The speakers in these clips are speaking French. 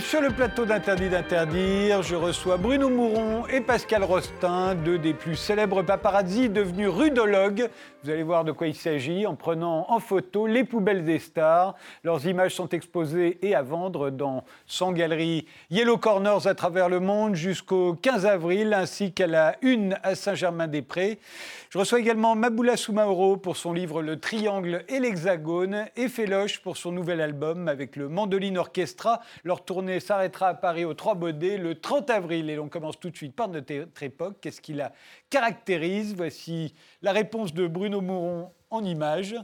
Sur le plateau d'Interdit d'interdire. Je reçois Bruno Mouron et Pascal Rostin, deux des plus célèbres paparazzi devenus rudologues. Vous allez voir de quoi il s'agit en prenant en photo les poubelles des stars. Leurs images sont exposées et à vendre dans 100 galeries Yellow Corners à travers le monde jusqu'au 15 avril, ainsi qu'à la une à Saint-Germain-des-Prés. Je reçois également Maboula Soumaoro pour son livre Le Triangle et l'Hexagone et Féloche pour son nouvel album avec le Mandoline Orchestra. Leur tournée s'arrêtera à Paris au Trois Baudets le 30 avril. Et l'on commence tout de suite par notre époque. Qu'est-ce qui la caractérise? Voici la réponse de Bruno Mouron en images.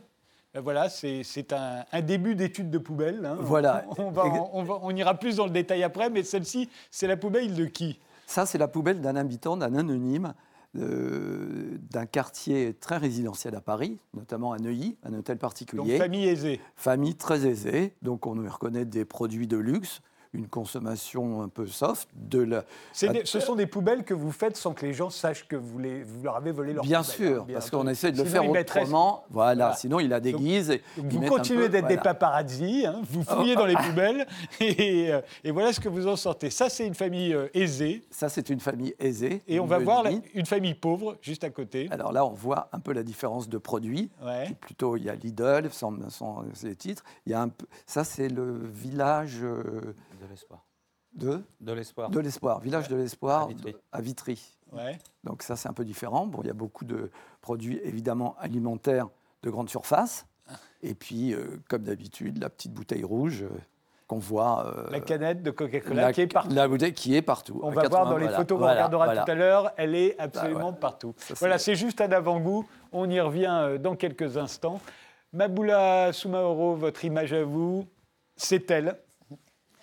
Ben voilà, c'est un, un, début d'étude de poubelle. Hein. Voilà. On, va, on, va, on, ira plus dans le détail après, mais celle-ci, c'est la poubelle de qui? Ça, c'est la poubelle d'un habitant, d'un anonyme, d'un quartier très résidentiel à Paris, notamment à Neuilly, un hôtel particulier. Donc famille aisée. Famille très aisée, donc on y reconnaît des produits de luxe, une consommation un peu soft. De la... Des, ce sont des poubelles que vous faites sans que les gens sachent que vous, les, vous leur avez volé leur Bien poubelle, sûr, hein, bien parce sûr. qu'on essaie de le faire autrement. Voilà, voilà, sinon il la déguise. Donc, et vous continuez d'être des voilà. paparazzi, hein, vous fouillez dans les poubelles, et, euh, et voilà ce que vous en sortez. Ça, c'est une famille euh, aisée, Ça, c'est une famille aisée. et on va voir la- une famille pauvre juste à côté. Alors là, on voit un peu la différence de produits. Ouais. Plutôt, il y a Lidl, sans, sans les titres. Il y a un ça, c'est le village euh, De l'espoir. de, De l'espoir. de l'Espoir. Village de l'Espoir À Vitry. de- à Vitry. Ouais. Donc ça, c'est un peu différent. Bon, il y a beaucoup de produits, évidemment, alimentaires de grande surface. Et puis, euh, comme d'habitude, la petite bouteille rouge euh, qu'on voit. euh, La canette de Coca-Cola la- qui est partout. La bouteille qui est partout. On va 80, voir dans les voilà, photos qu'on voilà, regardera voilà. tout à l'heure, elle est absolument ouais. partout. Ça, voilà, c'est juste un avant-goût. On y revient euh, dans quelques instants. Maboula Soumaoro, votre image à vous, c'est elle.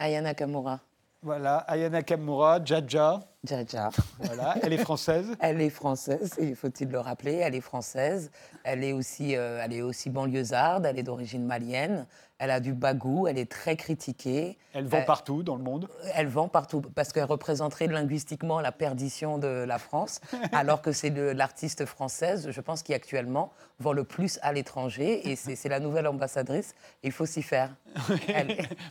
Ayana Kamura, Voilà, Ayana Kamura, Jaja. Jaja. Voilà, elle est française. Elle est française, il faut-il le rappeler, elle est française. Elle est aussi, euh, elle est aussi banlieusarde, elle est d'origine malienne. Elle a du bagou, elle est très critiquée. Elle vend Euh, partout dans le monde. Elle vend partout parce qu'elle représenterait linguistiquement la perdition de la France, alors que c'est l'artiste française, je pense, qui actuellement vend le plus à l'étranger et c'est la nouvelle ambassadrice. Il faut s'y faire.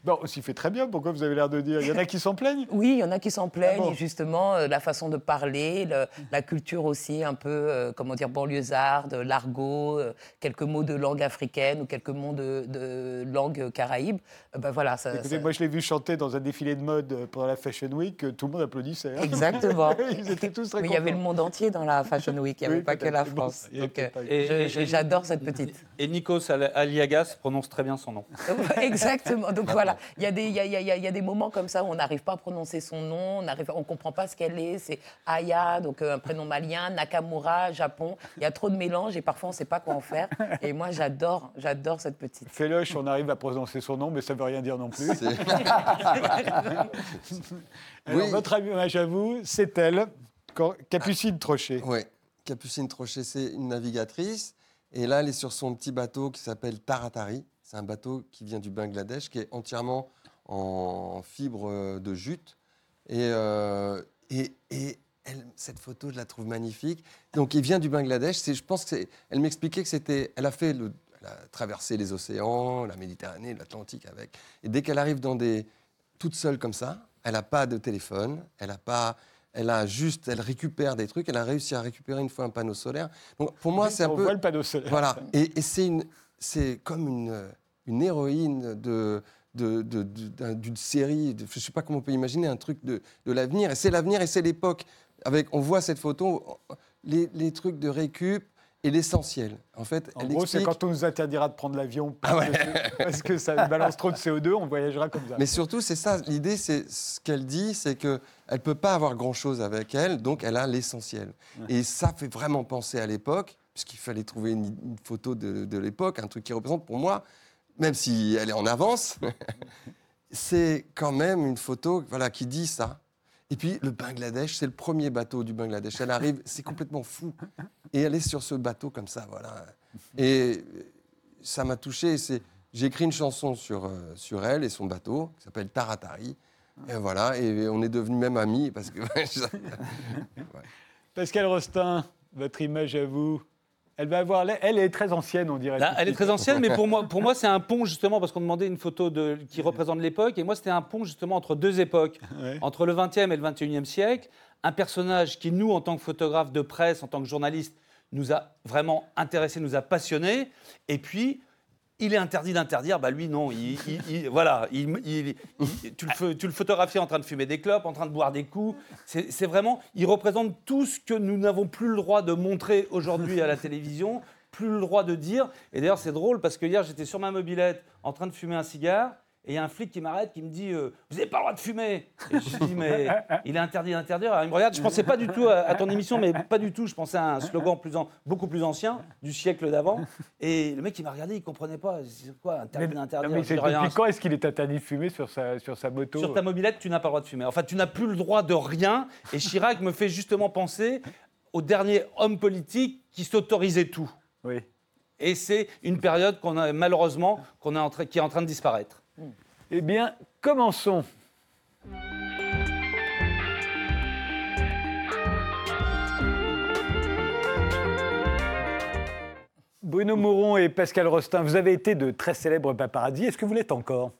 Bon, on s'y fait très bien. Pourquoi vous avez l'air de dire Il y en a qui s'en plaignent? Oui, il y en a qui s'en plaignent, Ah bon? et justement, euh, la façon de parler, le- la culture aussi un peu, euh, comment dire, banlieusarde, l'argot, euh, quelques mots de langue africaine ou quelques mots de, de langue caraïbe. Euh, ben voilà, ça, Écoutez, ça- moi je l'ai vu chanter dans un défilé de mode pendant la Fashion Week, tout le monde applaudissait. hein. Exactement. Ils étaient tous très Mais il y avait le monde entier dans la Fashion Week, il n'y avait Oui, pas que la Bon, France. avait Donc, euh, Et- je- je- j'adore cette petite. Et Nikos Al- Aliagas prononce très bien son nom. Exactement. Donc voilà, il y, a des- il y, a, il y a- il y a des moments comme ça où on n'arrive pas à prononcer son nom, on ne on comprend pas ce qu'elle est. C'est Aya, donc euh, un prénom malien, Nakamura, Japon. Il y a trop de mélange et parfois on ne sait pas quoi en faire. Et moi, j'adore, j'adore cette petite. Féloche, on arrive à prononcer son nom, mais ça ne veut rien dire non plus. Alors, Oui. votre image à vous, c'est elle, Capucine Trochet. Oui, Capucine Trochet, c'est une navigatrice. Et là, elle est sur son petit bateau qui s'appelle Taratari. C'est un bateau qui vient du Bangladesh, qui est entièrement en fibre euh, de jute. Et, euh, et, et cette photo, je la trouve magnifique. Donc, il vient du Bangladesh. Je pense que c'est- elle m'expliquait que c'était. Elle a fait le- elle a traversé les océans, la Méditerranée, l'Atlantique avec. Et dès qu'elle arrive dans des toute seule comme ça, elle n'a pas de téléphone, elle a pas. Elle a juste, elle récupère des trucs. Elle a réussi à récupérer une fois un panneau solaire. Donc pour moi, c'est un on peu voit le panneau solaire. voilà. Et, et c'est une, c'est comme une, une héroïne de, de, de- d'une série. de- je ne sais pas comment on peut imaginer un truc de, de l'avenir. Et c'est l'avenir et c'est l'époque. Avec, on voit cette photo, les, les trucs de récup et l'essentiel. En fait, En elle gros, c'est quand on nous interdira de prendre l'avion parce, Ah ouais. que, parce que ça balance trop de CO2, on voyagera comme ça. Mais surtout, c'est ça. L'idée, c'est ce qu'elle dit, c'est que elle peut pas avoir grand chose avec elle, donc elle a l'essentiel. Et ça fait vraiment penser à l'époque, puisqu'il fallait trouver une, une photo de, de l'époque, un truc qui représente pour moi, même si elle est en avance, c'est quand même une photo, voilà, qui dit ça. Et puis le Bangladesh, c'est le premier bateau du Bangladesh. Elle arrive, c'est complètement fou. Et elle est sur ce bateau comme ça, voilà. Et ça m'a touché. J'ai écrit une chanson sur, euh, sur elle et son bateau qui s'appelle Taratari. Et voilà, et on est devenus même amis parce que Pascal Rostin, votre image à vous, Elle va avoir, elle est très ancienne, on dirait. Là, elle est très ancienne, mais pour moi, pour moi c'est un pont justement parce qu'on demandait une photo de, qui représente l'époque, et moi c'était un pont justement entre deux époques, Ouais. entre le 20e et le 21e siècle. Un personnage qui nous, en tant que photographe de presse, en tant que journaliste, nous a vraiment intéressés, nous a passionnés, et puis. Il est interdit d'interdire, bah lui non, il, il- il- voilà, il- tu, le, photographies en train de fumer des clopes, en train de boire des coups. C'est vraiment, il représente tout ce que nous n'avons plus le droit de montrer aujourd'hui à la télévision, plus le droit de dire. Et d'ailleurs, c'est drôle parce que hier, j'étais sur ma mobilette en train de fumer un cigare. Et il y a un flic qui m'arrête, qui me dit euh, Vous n'avez pas le droit de fumer Et je lui dis Mais il est interdit d'interdire. Il me regarde, je ne pensais pas du tout à, à ton émission, mais pas du tout. Je pensais à un slogan plus an- beaucoup plus ancien, du siècle d'avant. Et le mec, il m'a regardé, il ne comprenait pas. C'est quoi, Mais, interdit d'interdire mais depuis quand est-ce qu'il est interdit de fumer sur sa, sur sa moto Sur ta mobilette, tu n'as pas le droit de fumer. Enfin, tu n'as plus le droit de rien. Et Chirac me fait justement penser au dernier homme politique qui s'autorisait tout. Oui. Et c'est une période qu'on a malheureusement qu'on est en qui est en train de disparaître. Eh bien, commençons. Bruno Mouron et Pascal Rostin, vous avez été de très célèbres paparazzi. Est-ce que vous l'êtes encore?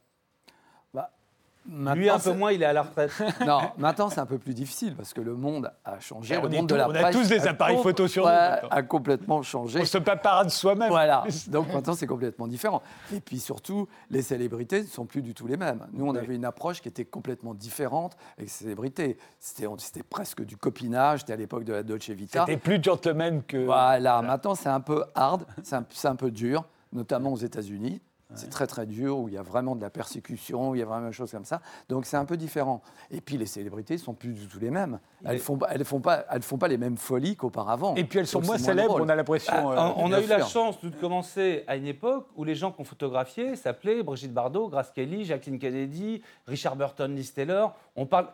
Lui, un peu moins, il est à la retraite. Non, maintenant c'est un peu plus difficile parce que le monde a changé. On le monde de la on a tous des appareils photo sur nous, a complètement changé. On se paparazze soi-même. Voilà. Donc maintenant, c'est complètement différent. Et puis surtout, les célébrités ne sont plus du tout les mêmes. Nous, on Oui. avait une approche qui était complètement différente avec les célébrités. C'était presque du copinage. C'était à l'époque de la Dolce Vita. C'était plus gentleman que. Voilà. Maintenant, c'est un peu hard, c'est un, c'est un peu dur, notamment aux États-Unis. C'est très très dur, où il y a vraiment de la persécution, où il y a vraiment des choses comme ça. Donc c'est un peu différent. Et puis les célébrités sont plus du tout les mêmes. Elles font elles font pas, elles font pas les mêmes folies qu'auparavant. Et puis elles sont Donc, moins célèbres, drôle. on a l'impression. Ah, euh, on, on a eu la chance de commencer à une époque où les gens qu'on photographiait s'appelaient Brigitte Bardot, Grace Kelly, Jacqueline Kennedy, Richard Burton, Liz Taylor. On parle,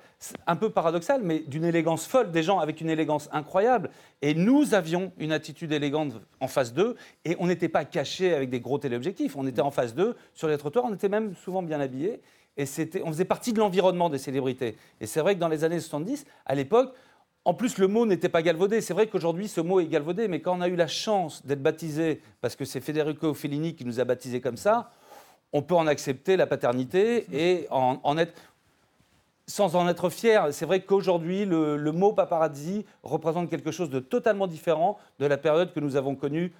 un peu paradoxal, mais d'une élégance folle, des gens avec une élégance incroyable. Et nous avions une attitude élégante en face d'eux, et on n'était pas cachés avec des gros téléobjectifs. On était en face d'eux, sur les trottoirs, on était même souvent bien habillés. Et on faisait partie de l'environnement des célébrités. Et c'est vrai que dans les années 70, à l'époque, en plus, le mot n'était pas galvaudé. C'est vrai qu'aujourd'hui, ce mot est galvaudé, mais quand on a eu la chance d'être baptisé, parce que c'est Federico Fellini qui nous a baptisés comme ça, on peut en accepter la paternité et en être sans en être fier. C'est vrai qu'aujourd'hui, le, le mot paparazzi représente quelque chose de totalement différent de la période que nous avons connue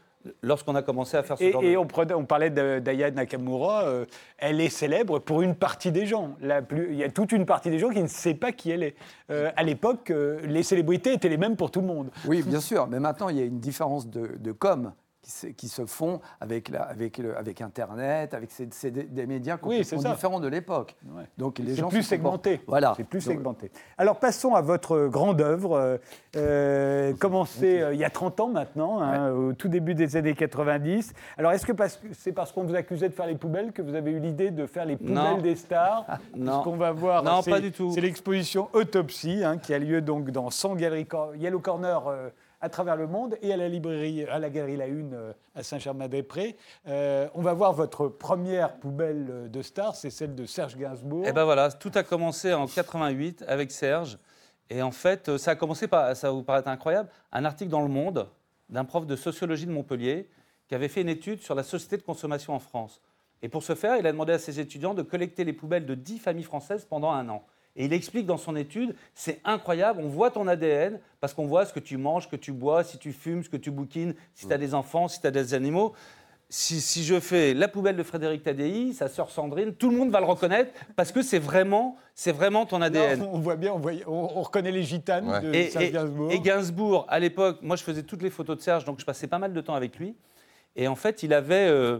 lorsqu'on a commencé à faire ce Et, genre et de... on, prenait- on parlait d'Aya Nakamura, euh, elle est célèbre pour une partie des gens. La plus- il y a toute une partie des gens qui ne sait pas qui elle est. Euh, à l'époque, euh, les célébrités étaient les mêmes pour tout le monde. Oui, bien sûr, mais maintenant, il y a une différence de, de com qui se, qui se font avec, la- avec, le- avec Internet, avec ces, ces- des, médias Oui, complètement ça. différents de l'époque. Ouais. Donc les C'est gens plus segmenté. Voilà. C'est plus Donc, segmenté. Alors passons à votre grande œuvre, euh, euh, commencée euh, il y a 30 ans maintenant, hein, au tout début des années 90. Alors est-ce que c'est parce qu'on vous accusait de faire les poubelles que vous avez eu l'idée de faire les poubelles Non. des stars? Non. Ce qu'on va voir, Non, c'est- pas du tout. C'est l'exposition Autopsie hein, qui a lieu donc dans 100 galeries Yellow Corner. euh, à travers le monde et à la librairie, à la galerie La Une euh, à Saint-Germain-des-Prés. Euh, on va voir votre première poubelle euh, de star, c'est celle de Serge Gainsbourg. Et ben voilà, tout a commencé en 88 avec Serge. Et en fait, ça a commencé par, ça vous paraître incroyable, un article dans Le Monde d'un prof de sociologie de Montpellier qui avait fait une étude sur la société de consommation en France. Et pour ce faire, il a demandé à ses étudiants de collecter les poubelles de 10 familles françaises pendant un an. Et il explique dans son étude, c'est incroyable, on voit ton ADN, parce qu'on voit ce que tu manges, ce que tu bois, si tu fumes, ce que tu bouquines, si tu as des enfants, si tu as des animaux. Si, si je fais la poubelle de Frédéric Tadei, sa sœur Sandrine, tout le monde va le reconnaître, parce que c'est vraiment, c'est vraiment ton ADN. Non, on voit bien, on, voit- on- on reconnaît les gitanes Ouais. de Et, Serge et- Gainsbourg. et Gainsbourg, à l'époque, moi je faisais toutes les photos de Serge, donc je passais pas mal de temps avec lui. Et en fait, il avait, euh,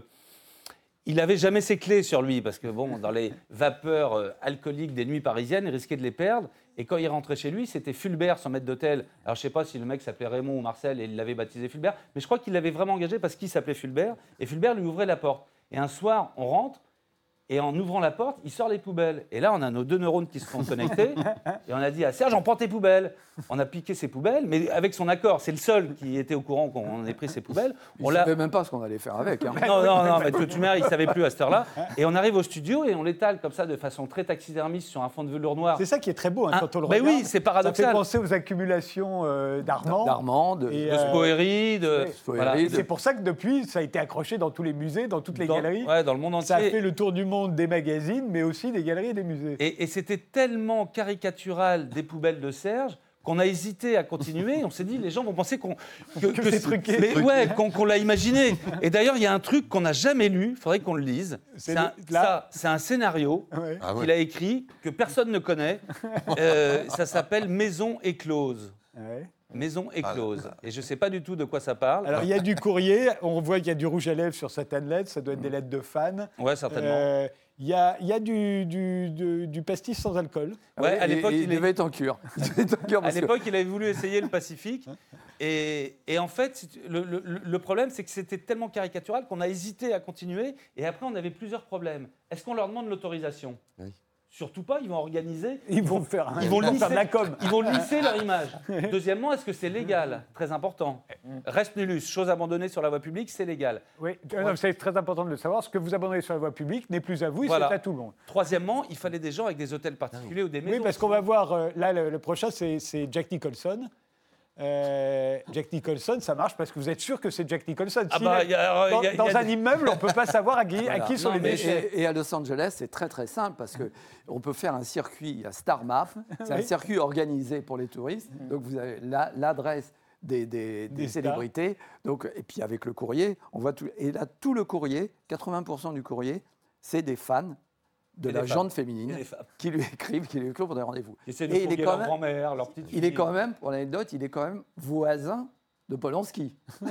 il avait jamais ses clés sur lui, parce que bon, dans les vapeurs euh, alcooliques des nuits parisiennes, il risquait de les perdre. Et quand il rentrait chez lui, c'était Fulbert, son maître d'hôtel. Alors je sais pas si le mec s'appelait Raymond ou Marcel et il l'avait baptisé Fulbert, mais je crois qu'il l'avait vraiment engagé parce qu'il s'appelait Fulbert. Et Fulbert lui ouvrait la porte. Et un soir, on rentre, Et en ouvrant la porte, il sort les poubelles. Et là, on a nos deux neurones qui se sont connectés. et on a dit à Serge, on prend tes poubelles. On a piqué ses poubelles, mais avec son accord. C'est le seul qui était au courant qu'on ait pris ses poubelles. Il On ne savait même pas ce qu'on allait faire avec. hein. non, non, non, mais tu mères, il ne savait plus à cette heure-là. Et on arrive au studio et on l'étale comme ça de façon très taxidermiste sur un fond de velours noir. C'est ça qui est très beau hein, Ah, quand on le regarde. oui, c'est Ça fait paradoxal. penser aux accumulations euh, d'Armand. D'Armand, de- Et, De euh, de. voilà. C'est pour ça que depuis, ça a été accroché dans tous les musées, dans toutes les Dans- galeries. ouais, dans le monde Ça a entier. fait le tour du monde des magazines, mais aussi des galeries et des musées. Et, et c'était tellement caricatural des poubelles de Serge qu'on a hésité à continuer. On s'est dit, les gens vont penser qu'on Que c'est truqué. Mais ouais, qu'on l'a imaginé. Et d'ailleurs, il y a un truc qu'on n'a jamais lu. Il faudrait qu'on le lise. C'est un, le- là ça, c'est un scénario Ouais. Ah ouais. qu'il a écrit que personne ne connaît. Euh, ça s'appelle Maison éclose. Ouais. Maison Ah éclose. Et je ne sais pas du tout de quoi ça parle. Alors, il y a du courrier, on voit qu'il y a du rouge à lèvres sur certaines lettres, ça doit être des lettres de fans. ouais, certainement. Euh, Il y a, il y a du, du, du- du pastis sans alcool. Ouais, à l'époque, il devait être en cure. À l'époque, il avait voulu essayer le Pacifique. Et, et en fait, le, le- le problème, c'est que c'était tellement caricatural qu'on a hésité à continuer. Et après, on avait plusieurs problèmes. Est-ce qu'on leur demande l'autorisation? Oui. Surtout pas, ils vont organiser. Ils vont faire, un- Ils vont, faire lisser, de la com. ils vont lisser leur image. Deuxièmement, est-ce que c'est légal? Très important. Reste nullus, chose abandonnée sur la voie publique, c'est légal. Oui, euh, c'est très important de le savoir. Ce que vous abandonnez sur la voie publique n'est plus à vous, Voilà. c'est à tout le monde. Troisièmement, il fallait des gens avec des hôtels particuliers ou des maisons. Oui, parce qu'on va voir, euh, là, le, le prochain, c'est Jack Nicholson. Euh, Jack Nicholson, ça marche parce que vous êtes sûr que c'est Jack Nicholson. Ah bah, est a- alors, dans il y a- il y dans a un des- immeuble, on ne peut pas savoir à qui, à Voilà. qui sont Non, les déchets. Et, et à Los Angeles, c'est très très simple parce que on peut faire un circuit à Star Map. C'est un circuit organisé pour les touristes. Donc vous avez la- l'adresse des, des- des Des stars. célébrités. Donc, et puis avec le courrier, on voit tout. Et là, tout le courrier, 80% du courrier, c'est des fans de Et la jante Et féminine qui lui écrivent, qui lui écrivent pour des rendez-vous. Essaient de Et il est quand leur même- grand-mère, leur petite Il est quand même, pour l'anecdote, il est quand même voisin de Polanski.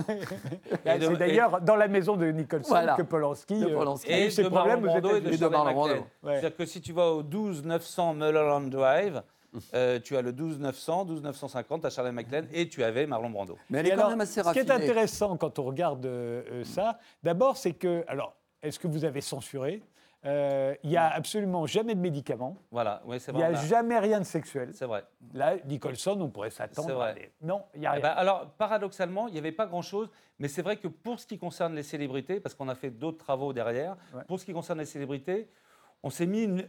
Et C'est d'ailleurs dans la maison de Nicholson Voilà. que Polanski, De euh, Polanski. Et eu ses de problèmes Brando et de. Et. Ouais. C'est-à-dire que si tu vas au 12 900 Mulholland Drive, euh, tu as le 12 900, 12 950 à Charles McLean et tu avais Marlon Brando. Mais elle Et est quand alors, même assez ce qui est raffinée. intéressant quand on regarde euh, euh, ça, d'abord, c'est que, alors, est-ce que vous avez censuré Euh, Il n'y a absolument jamais de médicaments. Voilà, oui, c'est Il n'y a jamais rien de sexuel. C'est vrai. Là, Nicholson, on pourrait s'attendre. C'est vrai. à des- Non, il n'y a Eh rien. ben, alors, paradoxalement, il n'y avait pas grand-chose, mais c'est vrai que pour ce qui concerne les célébrités, parce qu'on a fait d'autres travaux derrière, Ouais. pour ce qui concerne les célébrités, on s'est mis une,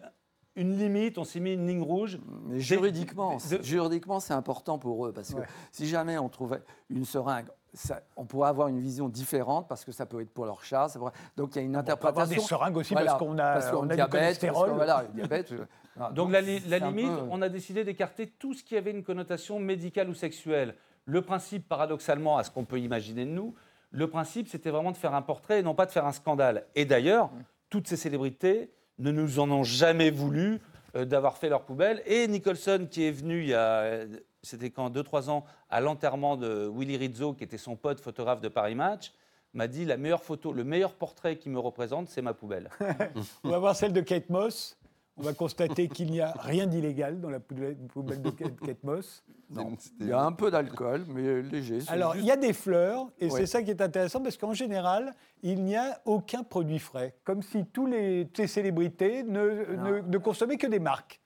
une limite, on s'est mis une ligne rouge. Mais juridiquement, de- juridiquement, c'est important pour eux parce que Ouais. si jamais on trouvait une seringue, ça- on pourrait avoir une vision différente parce que ça peut être pour leur chat. ça pourrait- Donc il y a une On peut avoir interprétation. des seringues aussi Voilà, parce qu'on a, parce qu'on on a du diabète, cholestérol. voilà, diabète. Donc, la, li- limite, peu- on a décidé d'écarter tout ce qui avait une connotation médicale ou sexuelle. Le principe, paradoxalement, à ce qu'on peut imaginer de nous, le principe, c'était vraiment de faire un portrait et non pas de faire un scandale. Et d'ailleurs, toutes ces célébrités ne nous en ont jamais voulu euh, d'avoir fait leur poubelle. Et Nicholson, qui est venu il y a, c'était quand, 2-3 ans, à l'enterrement de Willy Rizzo, qui était son pote photographe de Paris Match, m'a dit la meilleure photo, le meilleur portrait qui me représente, c'est ma poubelle. On va voir celle de Kate Moss. On va constater qu'il n'y a rien d'illégal dans la poubelle de Kate Moss. Non, il y a un peu d'alcool, mais léger. Alors, juste- il y a des fleurs, et Ouais. c'est ça qui est intéressant, parce qu'en général, il n'y a aucun produit frais. Comme si tous les, toutes les célébrités ne, ne, ne consommaient que des marques.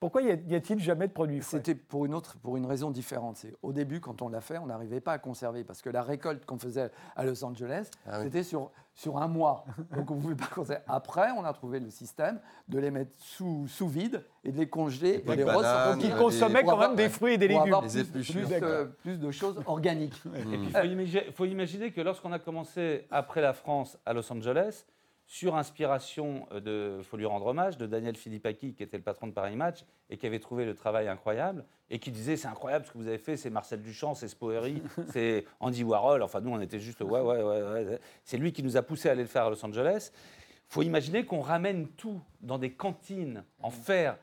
Pourquoi y a-t-il jamais de produits frais? C'était pour une autre, pour une raison différente. C'est au début, quand on l'a fait, on n'arrivait pas à conserver parce que la récolte qu'on faisait à Los Angeles, Ah oui. c'était sur, sur un mois. Donc on ne pouvait pas conserver. Après, on a trouvé le système de les mettre sous, sous vide et de les congeler et les bananes. Donc, ils consommaient quand même des fruits et des pour légumes. avoir Les plus, de, plus de choses organiques. Et puis, il faut, imagi- faut imaginer que lorsqu'on a commencé après la France à Los Angeles, sur inspiration euh, de, faut lui rendre hommage, de Daniel Philippaki, qui était le patron de Paris Match et qui avait trouvé le travail incroyable et qui disait c'est incroyable ce que vous avez fait, c'est Marcel Duchamp, c'est Spoeri, c'est Andy Warhol. Enfin, nous, on était juste ouais, ouais, ouais. ouais. C'est lui qui nous a poussé à aller le faire à Los Angeles. faut imaginer qu'on ramène tout dans des cantines en fer.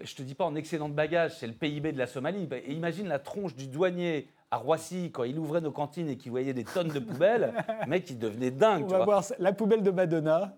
Je te dis pas en excédent de bagages, c'est le PIB de la Somalie. Bah, Et imagine la tronche du douanier à Roissy quand il ouvrait nos cantines et qu'il voyait des tonnes de poubelles. Le mec, il devenait dingue. On tu va vois. voir la poubelle de Madonna,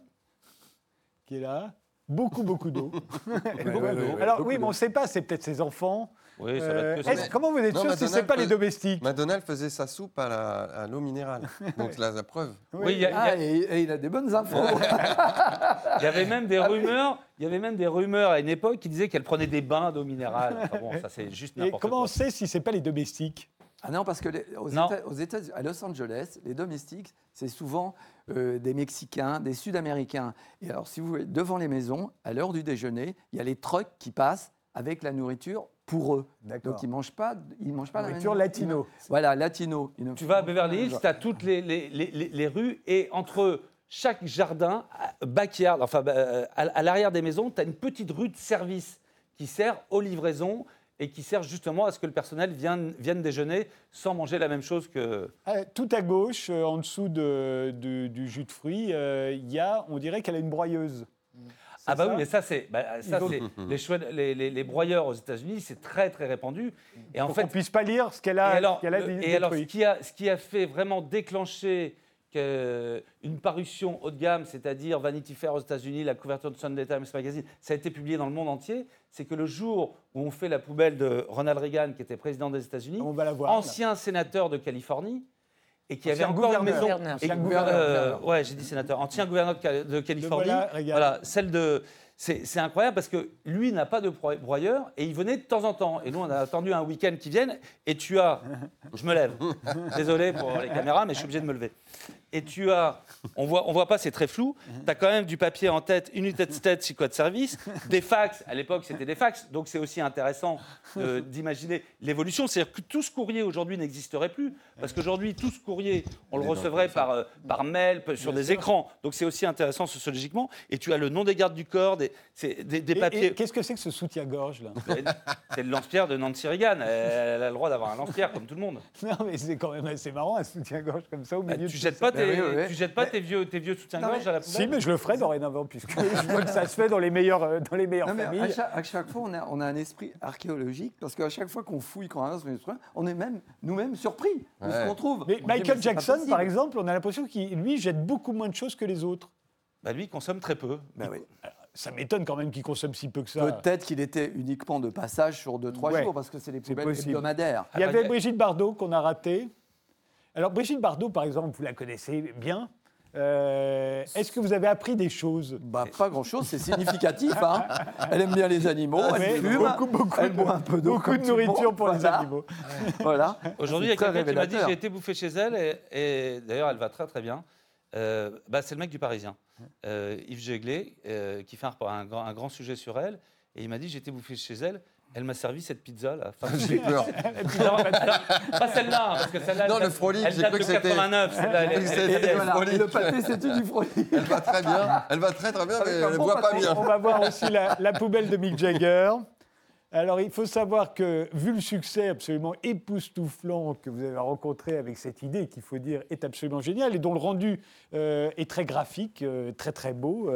qui est là. Beaucoup, beaucoup d'eau. ouais, ouais, ouais, Alors oui, mais on ne sait pas, c'est peut-être ses enfants. Oui, ça va être que ça. Euh, comment vous êtes Non, sûr si Madonna, c'est pas les domestiques? McDonald's faisait sa soupe à l'eau minérale. Donc la, la preuve. Oui, il y, a- il y a- Ah, et, et il a des bonnes infos. il y avait même des rumeurs. Il y avait même des rumeurs à une époque qui disaient qu'elle prenait des bains d'eau minérale. Enfin bon, ça c'est juste n'importe comment on quoi. sait si c'est pas les domestiques? Ah non, parce que les- aux, Non. États, aux États- à Los Angeles, les domestiques, c'est souvent euh, des Mexicains, des Sud-Américains. Et alors, si vous voulez, devant les maisons, à l'heure du déjeuner, il y a les trucks qui passent avec la nourriture pour eux. Donc, ils ne mangent pas, ils mangent pas la Nourriture latino. Voilà, latino. Ils Tu vas à Beverly Hills, tu as toutes les, les- les- les- les rues et entre chaque jardin, euh, backyard, enfin euh, à, à l'arrière des maisons, tu as une petite rue de service qui sert aux livraisons et qui sert justement à ce que le personnel vienne, vienne déjeuner sans manger la même chose que. Ah, Tout à gauche, euh, en dessous de- de- du jus de fruits, euh, il y a, on dirait qu'elle a une broyeuse. Ah bah ça oui, mais ça c'est bah, ça, c'est- les, chouettes- les, les- les broyeurs aux États-Unis, c'est très très répandu. Et en Pour fait, qu'on puisse pas lire ce qu'elle Et a, alors, ce qu'elle a le- dé- et alors, ce, détruit. qui a, ce qui a fait vraiment déclencher que- une parution haut de gamme, c'est-à-dire Vanity Fair aux États-Unis, la couverture de Sunday Times Magazine, ça a été publié dans le monde entier, c'est que le jour où on fait la poubelle de Ronald Reagan, qui était président des États-Unis, là. ancien sénateur de Californie, et qui avait encore une maison. Et- euh, ouais, j'ai dit sénateur. Ancien gouverneur de, Cal- de Californie. voilà, celle de. C'est incroyable parce que lui n'a pas de broyeur et il venait de temps en temps. Et nous, on a attendu un week-end qui vienne et tu as. Je me lève. Désolé pour les caméras, mais je suis obligé de me lever. Et tu as. On voit, on voit pas, c'est très flou. Tu as quand même du papier en tête, unité de tête, c'est quoi de service, des fax. À l'époque, c'était des fax. Donc c'est aussi intéressant de- d'imaginer l'évolution. C'est-à-dire que tout ce courrier aujourd'hui n'existerait plus. Parce qu'aujourd'hui, tout ce courrier, on le recevrait par, euh, par mail, sur des écrans. Donc c'est aussi intéressant sociologiquement. Et tu as le nom des gardes du corps, des, c'est des, des Et- et papiers. Qu'est-ce que c'est que ce soutien-gorge là? C'est le lance-pierre de Nancy Reagan. Elle, elle a le droit d'avoir un lance-pierre comme tout le monde. Non, mais c'est quand même assez marrant un soutien-gorge comme ça au Bah, milieu. tu de jettes pas. Tes, oui, oui, oui. tu jettes pas tes vieux, tes vieux soutiens-gorge mais- à la poubelle. Si, mais je le ferai dorénavant puisque je vois que ça se fait dans les meilleures, euh, dans les meilleures Non, mais familles. à, chaque, à chaque fois, on a, on a un esprit archéologique, parce qu'à chaque fois qu'on fouille, qu'on ramasse un truc, on est même nous-mêmes surpris de ce qu'on trouve. Mais On Michael Jackson, par exemple, on a l'impression qu'il lui jette beaucoup moins de choses que les autres. Bah, lui, il consomme très peu. Ben oui. Ça m'étonne quand même qu'il consomme si peu que ça. Peut-être qu'il était uniquement de passage sur 2-3 Ouais. jours, parce que c'est les poubelles hebdomadaires. Il y Ah bah, avait il Brigitte Bardot qu'on a raté. Alors Brigitte Bardot, par exemple, vous la connaissez bien. Euh, Est-ce que vous avez appris des choses? Bah, pas grand-chose, c'est significatif. hein. Elle aime bien les animaux, Ah, elle fume, beaucoup, beaucoup elle de- boit un peu d'eau. Beaucoup comme de tout le nourriture pour les voilà. animaux. Voilà. Aujourd'hui, il y a quelqu'un qui m'a dit j'ai été bouffé chez elle, et, et d'ailleurs, elle va très très bien. Euh, bah, c'est le mec du Parisien, euh, Yves Jéglé, euh, qui fait un, repas- un grand, un grand sujet sur elle. Et il m'a dit j'ai été bouffé chez elle. Elle m'a servi cette pizza là. Enfin, J'ai peur. alors, pas celle-là, parce que celle-là. Non, elle le frolic, Elle j'ai date cru de que c'était- 89. celle-là, elle elle voilà, et le pâté, c'est du fruit. Elle va très bien. Elle va très très bien, mais Avec un elle ne bon voit pas bien. On va voir aussi la, la poubelle de Mick Jagger. Alors, il faut savoir que, vu le succès absolument époustouflant que vous avez rencontré avec cette idée, qu'il faut dire est absolument géniale et dont le rendu euh, est très graphique, euh, très très beau,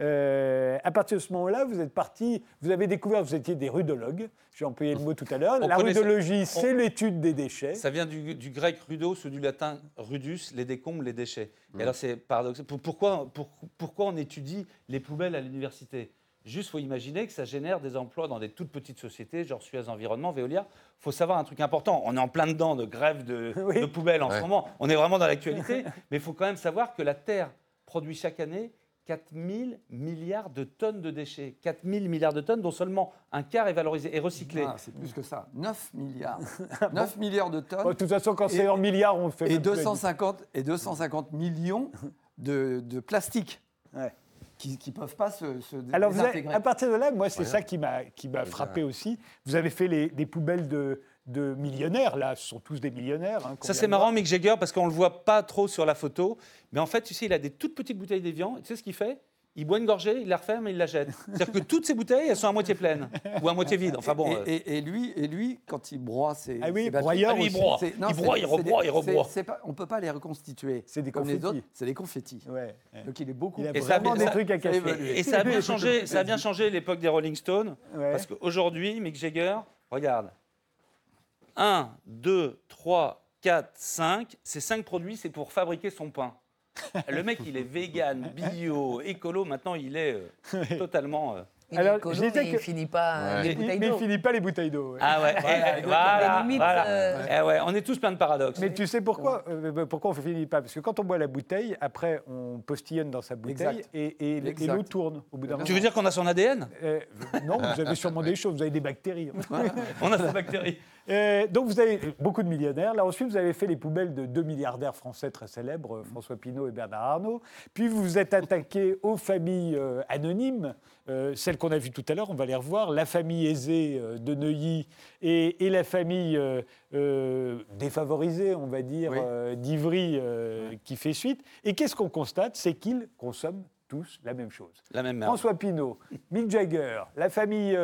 euh, à partir de ce moment-là, vous êtes parti, vous avez découvert, vous étiez des rudologues, j'ai employé le mot tout à l'heure. La rudologie, c'est l'étude des déchets. Ça vient du, du grec rudos ou du latin rudus, les décombres, les déchets. Et alors c'est paradoxal. Pour- Pourquoi, pour- pourquoi on étudie les poubelles à l'université? Juste, faut imaginer que ça génère des emplois dans des toutes petites sociétés, genre Suez Environnement, Veolia. faut savoir un truc important. On est en plein dedans de grève de, Oui. de poubelles en Ouais. ce moment. On est vraiment dans l'actualité. mais il faut quand même savoir que la Terre produit chaque année 4000 milliards de tonnes de déchets. 4000 milliards de tonnes, dont seulement un quart est valorisé et recyclé. Ah, c'est plus que ça. 9 milliards. 9 milliards de tonnes. Bon, de toute façon, quand c'est en milliards, on fait et même plus la 250, et 250 millions de, de plastique Ouais. Qui ne peuvent pas se, se Alors, vous avez- désintégrer. à partir de là, moi, c'est ça qui m'a qui m'a frappé aussi. Vous avez fait les, des poubelles de, de millionnaires, là, ce sont tous des millionnaires. hein, Ça, c'est marrant. Mick Jagger, parce qu'on ne le voit pas trop sur la photo. Mais en fait, tu sais, il a des toutes petites bouteilles d'évian. Tu sais ce qu'il fait? Il boit une gorgée, il la referme et il la jette. C'est-à-dire que toutes ces bouteilles, elles sont à moitié pleines ou à moitié vides. Enfin bon. et, euh, et- et lui, et lui, quand il broie ses, Ah oui, broyeur Ah oui, il broie. c'est- non, il c'est- broie, il c'est rebroie, il rebroie. c'est- c'est on ne peut pas les reconstituer. C'est des Comme les confettis. autres, c'est des confettis. Ouais, ouais. Donc il est beaucoup. Il a Et ça vraiment des ça- trucs à évolue. Et ça a bien changé, ça a bien changé l'époque des Rolling Stones. Ouais. Parce qu'aujourd'hui, Mick Jagger, regarde. 1, 2, 3, 4, 5. Ces 5 produits, c'est pour fabriquer son pain. Le mec, il est vegan, bio, écolo. Maintenant, il est euh, totalement. euh, Il Alors, je disais que- il finit pas euh, Ouais. les Mais bouteilles il d'eau. finit pas les bouteilles d'eau. ouais. Ah ouais, et- donc, voilà, limite, voilà. euh, Eh ouais, on est tous plein de paradoxes. Mais tu sais pourquoi, euh, pourquoi on ne finit pas? Parce que quand on boit la bouteille, après, on postillonne dans sa bouteille Exact. et, et, et Exact. l'eau tourne au bout d'un moment. Tu veux dire qu'on a son ADN Euh, non, vous avez sûrement des choses, vous avez des bactéries. On a sa bactérie. Euh, donc vous avez beaucoup de millionnaires. Là ensuite, vous avez fait les poubelles de deux milliardaires français très célèbres, euh, François Pinault et Bernard Arnault. Puis vous vous êtes attaqué aux familles euh, anonymes, euh, celles qu'on a vues tout à l'heure, on va les revoir, la famille aisée euh, de Neuilly et, et la famille euh, euh, défavorisée, on va dire, Oui. d'Ivry qui fait suite. Et qu'est-ce qu'on constate? C'est qu'ils consomment tous la même chose. La même. François Pinault, Mick Jagger, la famille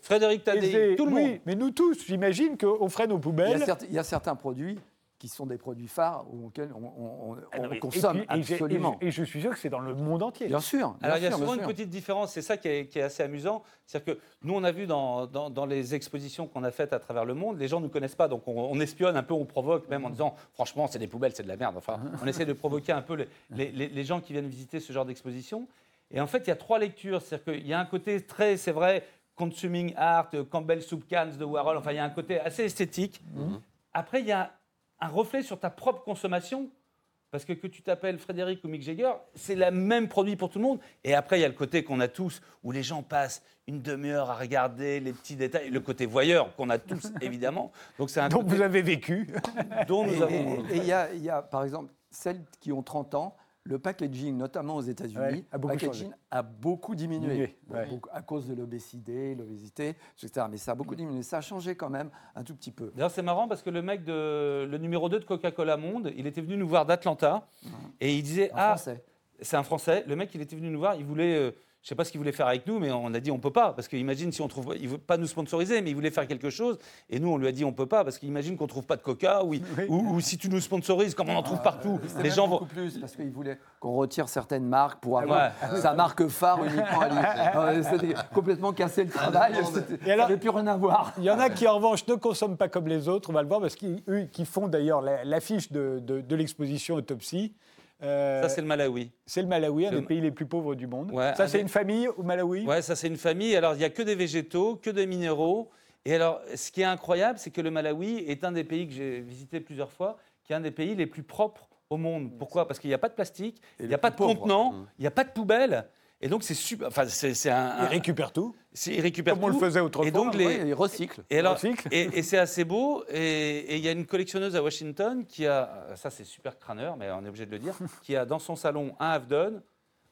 Frédéric Tadei, aisée, tout le oui, monde. mais nous tous, j'imagine qu'on ferait nos Il y, a poubelles. certes- il y a certains produits qui sont des produits phares auxquels on, on- on- Ah non, on mais- et consomme puis- et absolument. je- Et je, suis sûr que c'est dans le monde entier. Bien sûr. bien Alors il y a souvent une sûr. petite différence, c'est ça qui est, qui est assez amusant. C'est-à-dire que nous, on a vu dans, dans- dans les expositions qu'on a faites à travers le monde, les gens ne nous connaissent pas, donc on, on espionne un peu, on provoque même en disant franchement, c'est des poubelles, c'est de la merde. Enfin, on essaie de provoquer un peu les, les- les- les gens qui viennent visiter ce genre d'exposition. Et en fait, il y a trois lectures. C'est-à-dire qu'il y a un côté très, c'est vrai, consuming art, Campbell Soup Cans de Warhol, enfin, il y a un côté assez esthétique. Après, il y a un reflet sur ta propre consommation. Parce que que tu t'appelles Frédéric ou Mick Jagger, c'est le même produit pour tout le monde. Et après, il y a le côté qu'on a tous, où les gens passent une demi-heure à regarder les petits détails, le côté voyeur qu'on a tous, évidemment. Donc c'est un Donc côté vous avez vécu. dont nous Et- avons... Et et il y, a- il y a, par exemple, celles qui ont 30 ans, le packaging, notamment aux États-Unis, Ouais, a packaging a beaucoup diminué. Diminué, ouais. Beaucoup- à cause de l'obésité, l'obésité, etc. Mais ça a beaucoup diminué. Ça a changé quand même un tout petit peu. D'ailleurs, c'est marrant parce que le mec, de, le numéro 2 de Coca-Cola Monde, il était venu nous voir d'Atlanta et il disait En Ah, français. c'est un Français. Le mec, il était venu nous voir, il voulait. euh, je sais pas ce qu'il voulait faire avec nous, mais on a dit on peut pas parce qu'imagine si on trouve, il veut pas nous sponsoriser, mais il voulait faire quelque chose et nous on lui a dit on peut pas parce qu'imagine qu'on trouve pas de Coca ou, ou, ou si tu nous sponsorises comme on en trouve partout, C'était les gens vont. beaucoup plus parce qu'ils voulaient qu'on retire certaines marques pour avoir Ouais. sa marque phare uniquement à lui. C'était complètement cassé le travail. c'était- Et alors- ça n'avait plus rien à voir. Il y en a qui, en revanche, ne consomment pas comme les autres. On va le voir parce qu'eux qui font d'ailleurs la- l'affiche de, de- de l'exposition Autopsie. Euh, Ça c'est le Malawi. c'est le Malawi, un le- des pays les plus pauvres du monde. Ouais, ça, un c'est des- une famille au Malawi? Ouais, ça c'est une famille. Alors il y a que des végétaux, que des minéraux. Et alors, ce qui est incroyable, c'est que le Malawi est un des pays que j'ai visité plusieurs fois, qui est un des pays les plus propres au monde. Pourquoi? Parce qu'il n'y a pas de plastique, il n'y le a pas de pauvre. contenant, il n'y a pas de poubelle. Et donc c'est super. Enfin, c'est un. Ils récupèrent tout, c'est- ils récupèrent comme on le faisait autrefois. Et donc les, Ouais, ils recyclent. Et alors, et, et c'est assez beau. Et il y a une collectionneuse à Washington qui a, ça c'est super crâneur, mais on est obligé de le dire, qui a dans son salon un Avdon,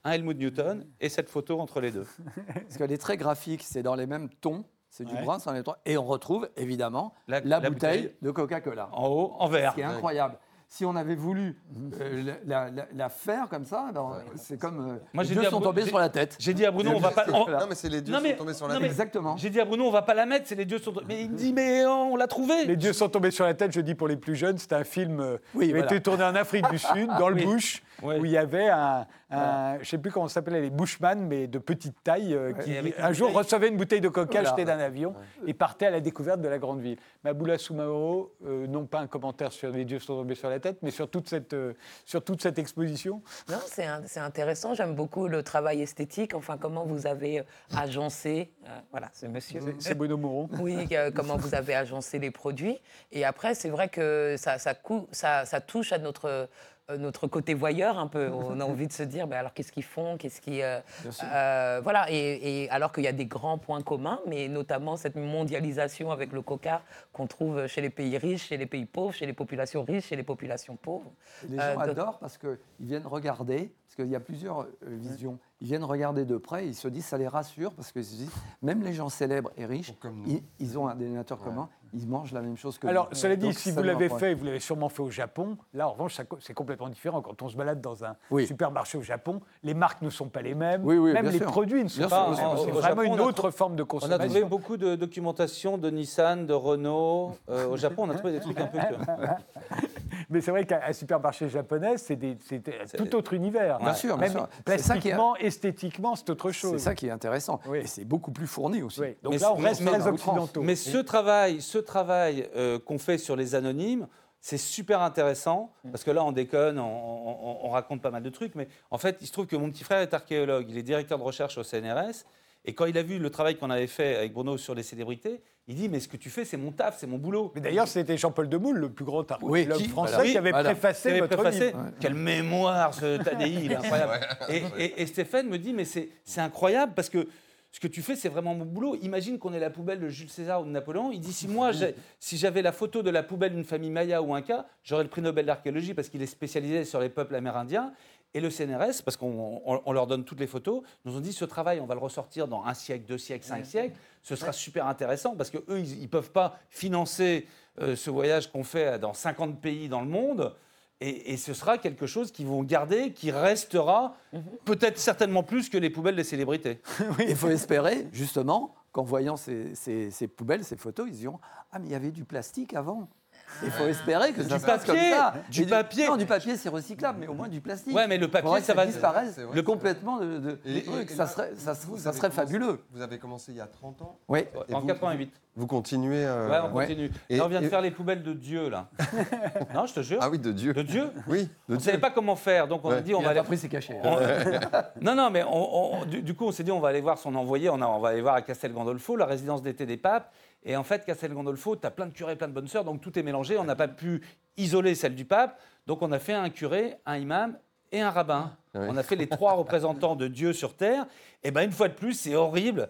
un Helmut Newton et cette photo entre les deux. Parce qu'elle est très graphique, c'est dans les mêmes tons, c'est du Ouais. brun, c'est dans les tons. Et on retrouve évidemment La- la, la bouteille, bouteille. de Coca-Cola. En haut, en vert. Ce qui est incroyable. Si on avait voulu euh, la, la- la faire comme ça, alors, c'est comme euh, Moi, les dieux sont Bruno- tombés sur la tête. J'ai dit à Bruno, on va pas. on- Non, mais c'est les dieux Non, qui mais- sont tombés sur la non, tête. mais- Exactement. J'ai dit à Bruno, on va pas la mettre, c'est les dieux sont. Mais il me dit, mais on l'a trouvé. Les dieux sont tombés sur la tête, je dis pour les plus jeunes, c'était un film euh, Oui, qui avait voilà. été tourné en Afrique du Sud, dans le Oui. bush, Ouais. où il y avait un, un- je ne sais plus comment ça s'appelait, les bushman, mais de petite taille, euh, qui un jour recevaient une bouteille de coca Voilà. jetée d'un avion et partaient à la découverte de la grande ville. Maboula Soumaoro, euh, non pas un commentaire sur les dieux sont tombés sur la tête, mais sur toute cette, euh, sur toute cette exposition. Non, c'est un- c'est intéressant. J'aime beaucoup le travail esthétique. Enfin, comment vous avez euh, agencé. euh, voilà, c'est monsieur. C'est Bruno Mouron. Oui, euh, comment vous avez agencé les produits. Et après, c'est vrai que ça, ça, cou- ça, ça touche à notre, euh, notre côté voyeur un peu. On a envie de se dire, ben alors qu'est-ce qu'ils font Qu'est-ce qui, euh, euh, voilà. Et, et alors qu'il y a des grands points communs, mais notamment cette mondialisation avec le coca qu'on trouve chez les pays riches, chez les pays pauvres, chez les populations riches, chez les populations pauvres. Les Euh, gens adorent parce qu'ils viennent regarder, parce qu'il y a plusieurs euh, visions. Ils viennent regarder de près, ils se disent, ça les rassure, parce disent, même les gens célèbres et riches, ils ont un dénominateur commun, ils mangent la même chose que Alors, nous. cela dit, Donc, si vous l'avez fait, vous l'avez sûrement fait au Japon, là, en revanche, c'est complètement différent. Quand on se balade dans un Oui. supermarché au Japon, les marques ne sont pas les mêmes, Oui, oui, même les sûr. produits ne sont Bien pas. C'est vraiment Japon, une autre forme de On a trouvé consommation. beaucoup de documentation de Nissan, de Renault. Euh, au Japon, on a trouvé des trucs un peu. que- Mais c'est vrai qu'un un supermarché japonais, c'est c'est tout autre univers. Bien sûr, bien Même sûr. C'est est- plastiquement, esthétiquement, c'est autre C'est chose. ça qui est intéressant. Oui. Et c'est beaucoup plus fourni aussi. Oui. Donc Mais là, on c'est- reste très occidentaux. Mais ce travail, ce travail euh, qu'on fait sur les anonymes, c'est super intéressant parce que là, on déconne, on, on- on raconte pas mal de trucs, mais en fait, il se trouve que mon petit frère est archéologue, il est directeur de recherche au CNRS. Et quand il a vu le travail qu'on avait fait avec Bruno sur les célébrités, il dit Mais ce que tu fais, c'est mon taf, c'est mon boulot. Mais d'ailleurs, c'était Jean-Paul Demoule, le plus grand archéologue français, voilà. qui avait Voilà. préfacé votre préfacé livre. Quelle mémoire, ce Tadei, il est incroyable. et, et- et Stéphane me dit, mais c'est incroyable parce que ce que tu fais, c'est vraiment mon boulot. Imagine qu'on ait la poubelle de Jules César ou de Napoléon. Il dit, si moi, si j'avais la photo de la poubelle d'une famille Maya ou Inca, j'aurais le prix Nobel d'archéologie parce qu'il est spécialisé sur les peuples amérindiens. Et le CNRS, parce qu'on on- on leur donne toutes les photos, nous ont dit ce travail, on va le ressortir dans un siècle, deux siècles, cinq siècles. Ce sera super intéressant parce qu'eux, ils ne peuvent pas financer euh, ce voyage qu'on fait dans 50 pays dans le monde. Et, et ce sera quelque chose qu'ils vont garder, qui restera peut-être certainement plus que les poubelles des célébrités. Il faut espérer, justement, qu'en voyant ces, ces- ces poubelles, ces photos, ils diront Ah, mais il y avait du plastique avant. Il faut espérer que ça se passe comme papier, ça. du papier. Non, du papier, c'est recyclable, mais au moins du plastique. Ouais, mais le papier, ça va- C'est vrai, le c'est complètement de, de- Et- des et- trucs. et ça serait, ça, serait commencé- fabuleux. Vous avez commencé il y a 30 ans. Oui. Et en vous- 88. Vous continuez. euh, Ouais, on ouais. continue. Et- Là, on vient de et- faire les poubelles de Dieu, là. non, je te jure. Ah oui, de Dieu. De Dieu. Oui, de On ne savait pas comment faire, donc on a dit on va aller. ses cachets. on- non, non, mais du, coup, on s'est dit on va aller voir son envoyé. On, a- on va aller voir à Castel Gandolfo, la résidence d'été des papes. Et en fait, Castel Gandolfo, tu as plein de curés, plein de bonnes sœurs, donc tout est mélangé. On n'a pas pu isoler celle du pape. Donc on a fait un curé, un imam et un rabbin. Ouais. On a fait les trois représentants de Dieu sur terre. Et ben une fois de plus, c'est horrible.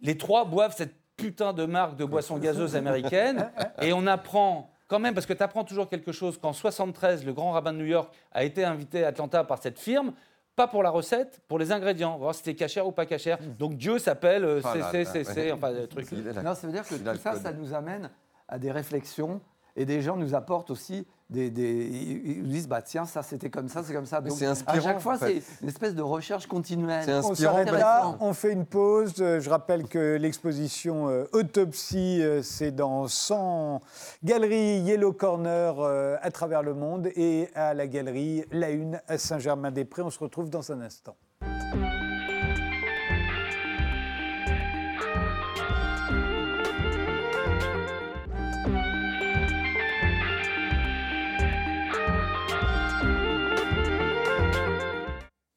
Les trois boivent cette putain de marque de boisson gazeuse américaine. Et on apprend quand même, parce que tu apprends toujours quelque chose, qu'en 73, le grand rabbin de New York a été invité à Atlanta par cette firme. Pas pour la recette, pour les ingrédients, voir si c'était cachère ou pas cachère. Donc Dieu s'appelle euh, Ah là CC, là, CC, ouais. enfin, des trucs. Il est là. Non, ça veut dire que tout le ça, ça nous amène à des réflexions et des gens nous apportent aussi des. des- ils nous disent, bah tiens, ça c'était comme ça, c'est comme ça. Donc, c'est À inspirant, chaque fois, en fait. c'est une espèce de recherche continuelle. C'est On inspirant. s'arrête là, on fait une pause. Euh, Je rappelle que l'exposition euh, Autopsie, euh, c'est dans 100 galeries Yellow Corner euh, à travers le monde et à la galerie La Une à Saint-Germain-des-Prés. On se retrouve dans un instant.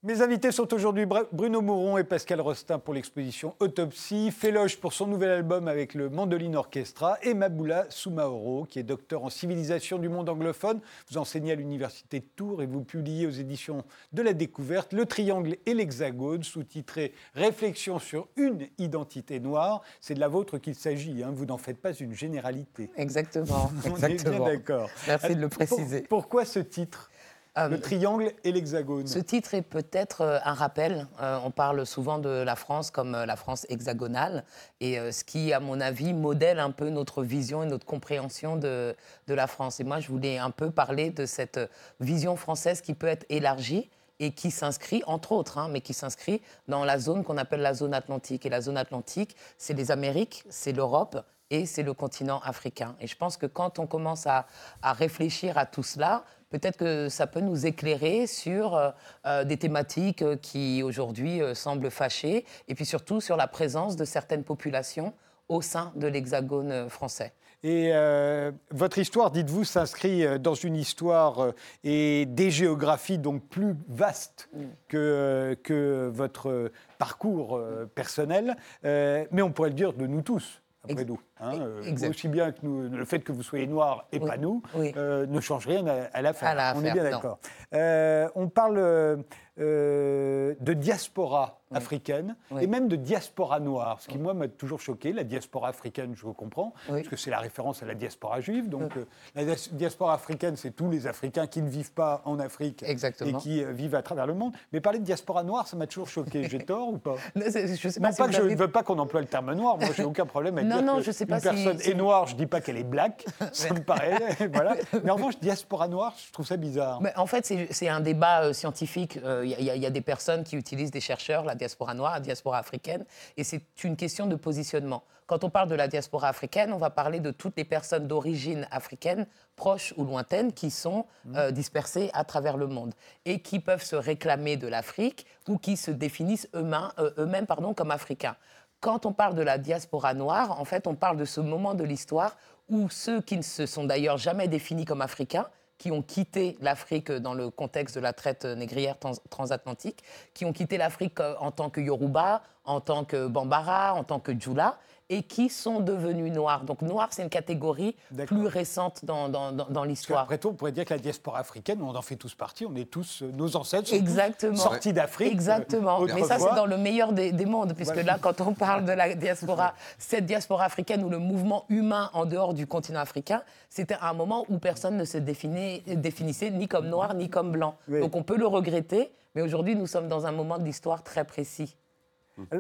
Mes invités sont aujourd'hui Br- Bruno Mouron et Pascal Rostin pour l'exposition Autopsie, Féloge pour son nouvel album avec le Mandoline Orchestra et Maboula Soumaoro, qui est docteur en civilisation du monde anglophone. Vous enseignez à l'université de Tours et vous publiez aux éditions de la Découverte Le Triangle et l'Hexagone, sous-titré Réflexion sur une identité noire. C'est de la vôtre qu'il s'agit, hein, vous n'en faites pas une généralité. Exactement. On est bien exactement. d'accord. Merci de le préciser. pourquoi ce titre? Euh, Le Triangle et l'Hexagone Ce titre est peut-être euh, un rappel. Euh, on parle souvent de la France comme euh, la France hexagonale, et euh, ce qui, à mon avis, modèle un peu notre vision et notre compréhension de, de la France. Et moi, je voulais un peu parler de cette vision française qui peut être élargie et qui s'inscrit, entre autres, hein, mais qui s'inscrit dans la zone qu'on appelle la zone atlantique. Et la zone atlantique, c'est les Amériques, c'est l'Europe et c'est le continent africain. Et je pense que quand on commence à, à réfléchir à tout cela, peut-être que ça peut nous éclairer sur euh, euh, des thématiques euh, qui aujourd'hui euh, semblent fâcher, et puis surtout sur la présence de certaines populations au sein de l'hexagone français. Et euh, votre histoire, dites-vous, s'inscrit dans une histoire et des géographies donc plus vastes que, euh, que votre parcours personnel, mais on pourrait le dire de nous tous. Après nous, hein, euh, exact. aussi bien que nous, le fait que vous soyez noir et Oui, pas nous oui. euh, ne change rien à, à l'affaire. La on est bien d'accord. Euh, on parle euh, euh, de diaspora africaine Oui. et même de diaspora noire, ce qui moi m'a toujours choqué. La diaspora africaine, je comprends, parce que c'est la référence à la diaspora juive. Donc euh, la dias- diaspora africaine, c'est tous les Africains qui ne vivent pas en Afrique Exactement. et qui euh, vivent à travers le monde. Mais parler de diaspora noire, ça m'a toujours choqué. J'ai tort ou pas? Non, je sais non si pas que je ne veux pas qu'on emploie le terme noir, moi j'ai aucun problème à Non, dire non, que je sais une pas si- personne si est noire, je dis pas qu'elle est black, ça me paraît, voilà. Mais en revanche, diaspora noire, je trouve ça bizarre. Mais en fait, c'est un débat euh, scientifique. Euh, Il y, y a des personnes qui utilisent, des chercheurs, la diaspora noire, diaspora africaine, et c'est une question de positionnement. Quand on parle de la diaspora africaine, on va parler de toutes les personnes d'origine africaine, proches ou lointaines, qui sont euh, dispersées à travers le monde et qui peuvent se réclamer de l'Afrique ou qui se définissent eux-mêmes euh, eux-mêmes, pardon, comme africains. Quand on parle de la diaspora noire, en fait, on parle de ce moment de l'histoire où ceux qui ne se sont d'ailleurs jamais définis comme africains qui ont quitté l'Afrique dans le contexte de la traite négrière trans- transatlantique, qui ont quitté l'Afrique euh, en tant que Yoruba, en tant que Bambara, en tant que Djoula, et qui sont devenus noirs. Donc noir, c'est une catégorie plus récente dans, dans- dans- l'histoire. qu'après tout, on pourrait dire que la diaspora africaine, on en fait tous partie, on est tous, euh, nos ancêtres sont tous Exactement. sortis d'Afrique. Exactement. euh, Mais ça, c'est dans le meilleur des, des mondes, puisque Voilà. là, quand on parle de la diaspora, cette diaspora africaine ou le mouvement humain en dehors du continent africain, c'était un moment où personne ne se définissait ni comme noir ni comme blanc. Oui. Donc on peut le regretter, mais aujourd'hui, nous sommes dans un moment de l'histoire très précis.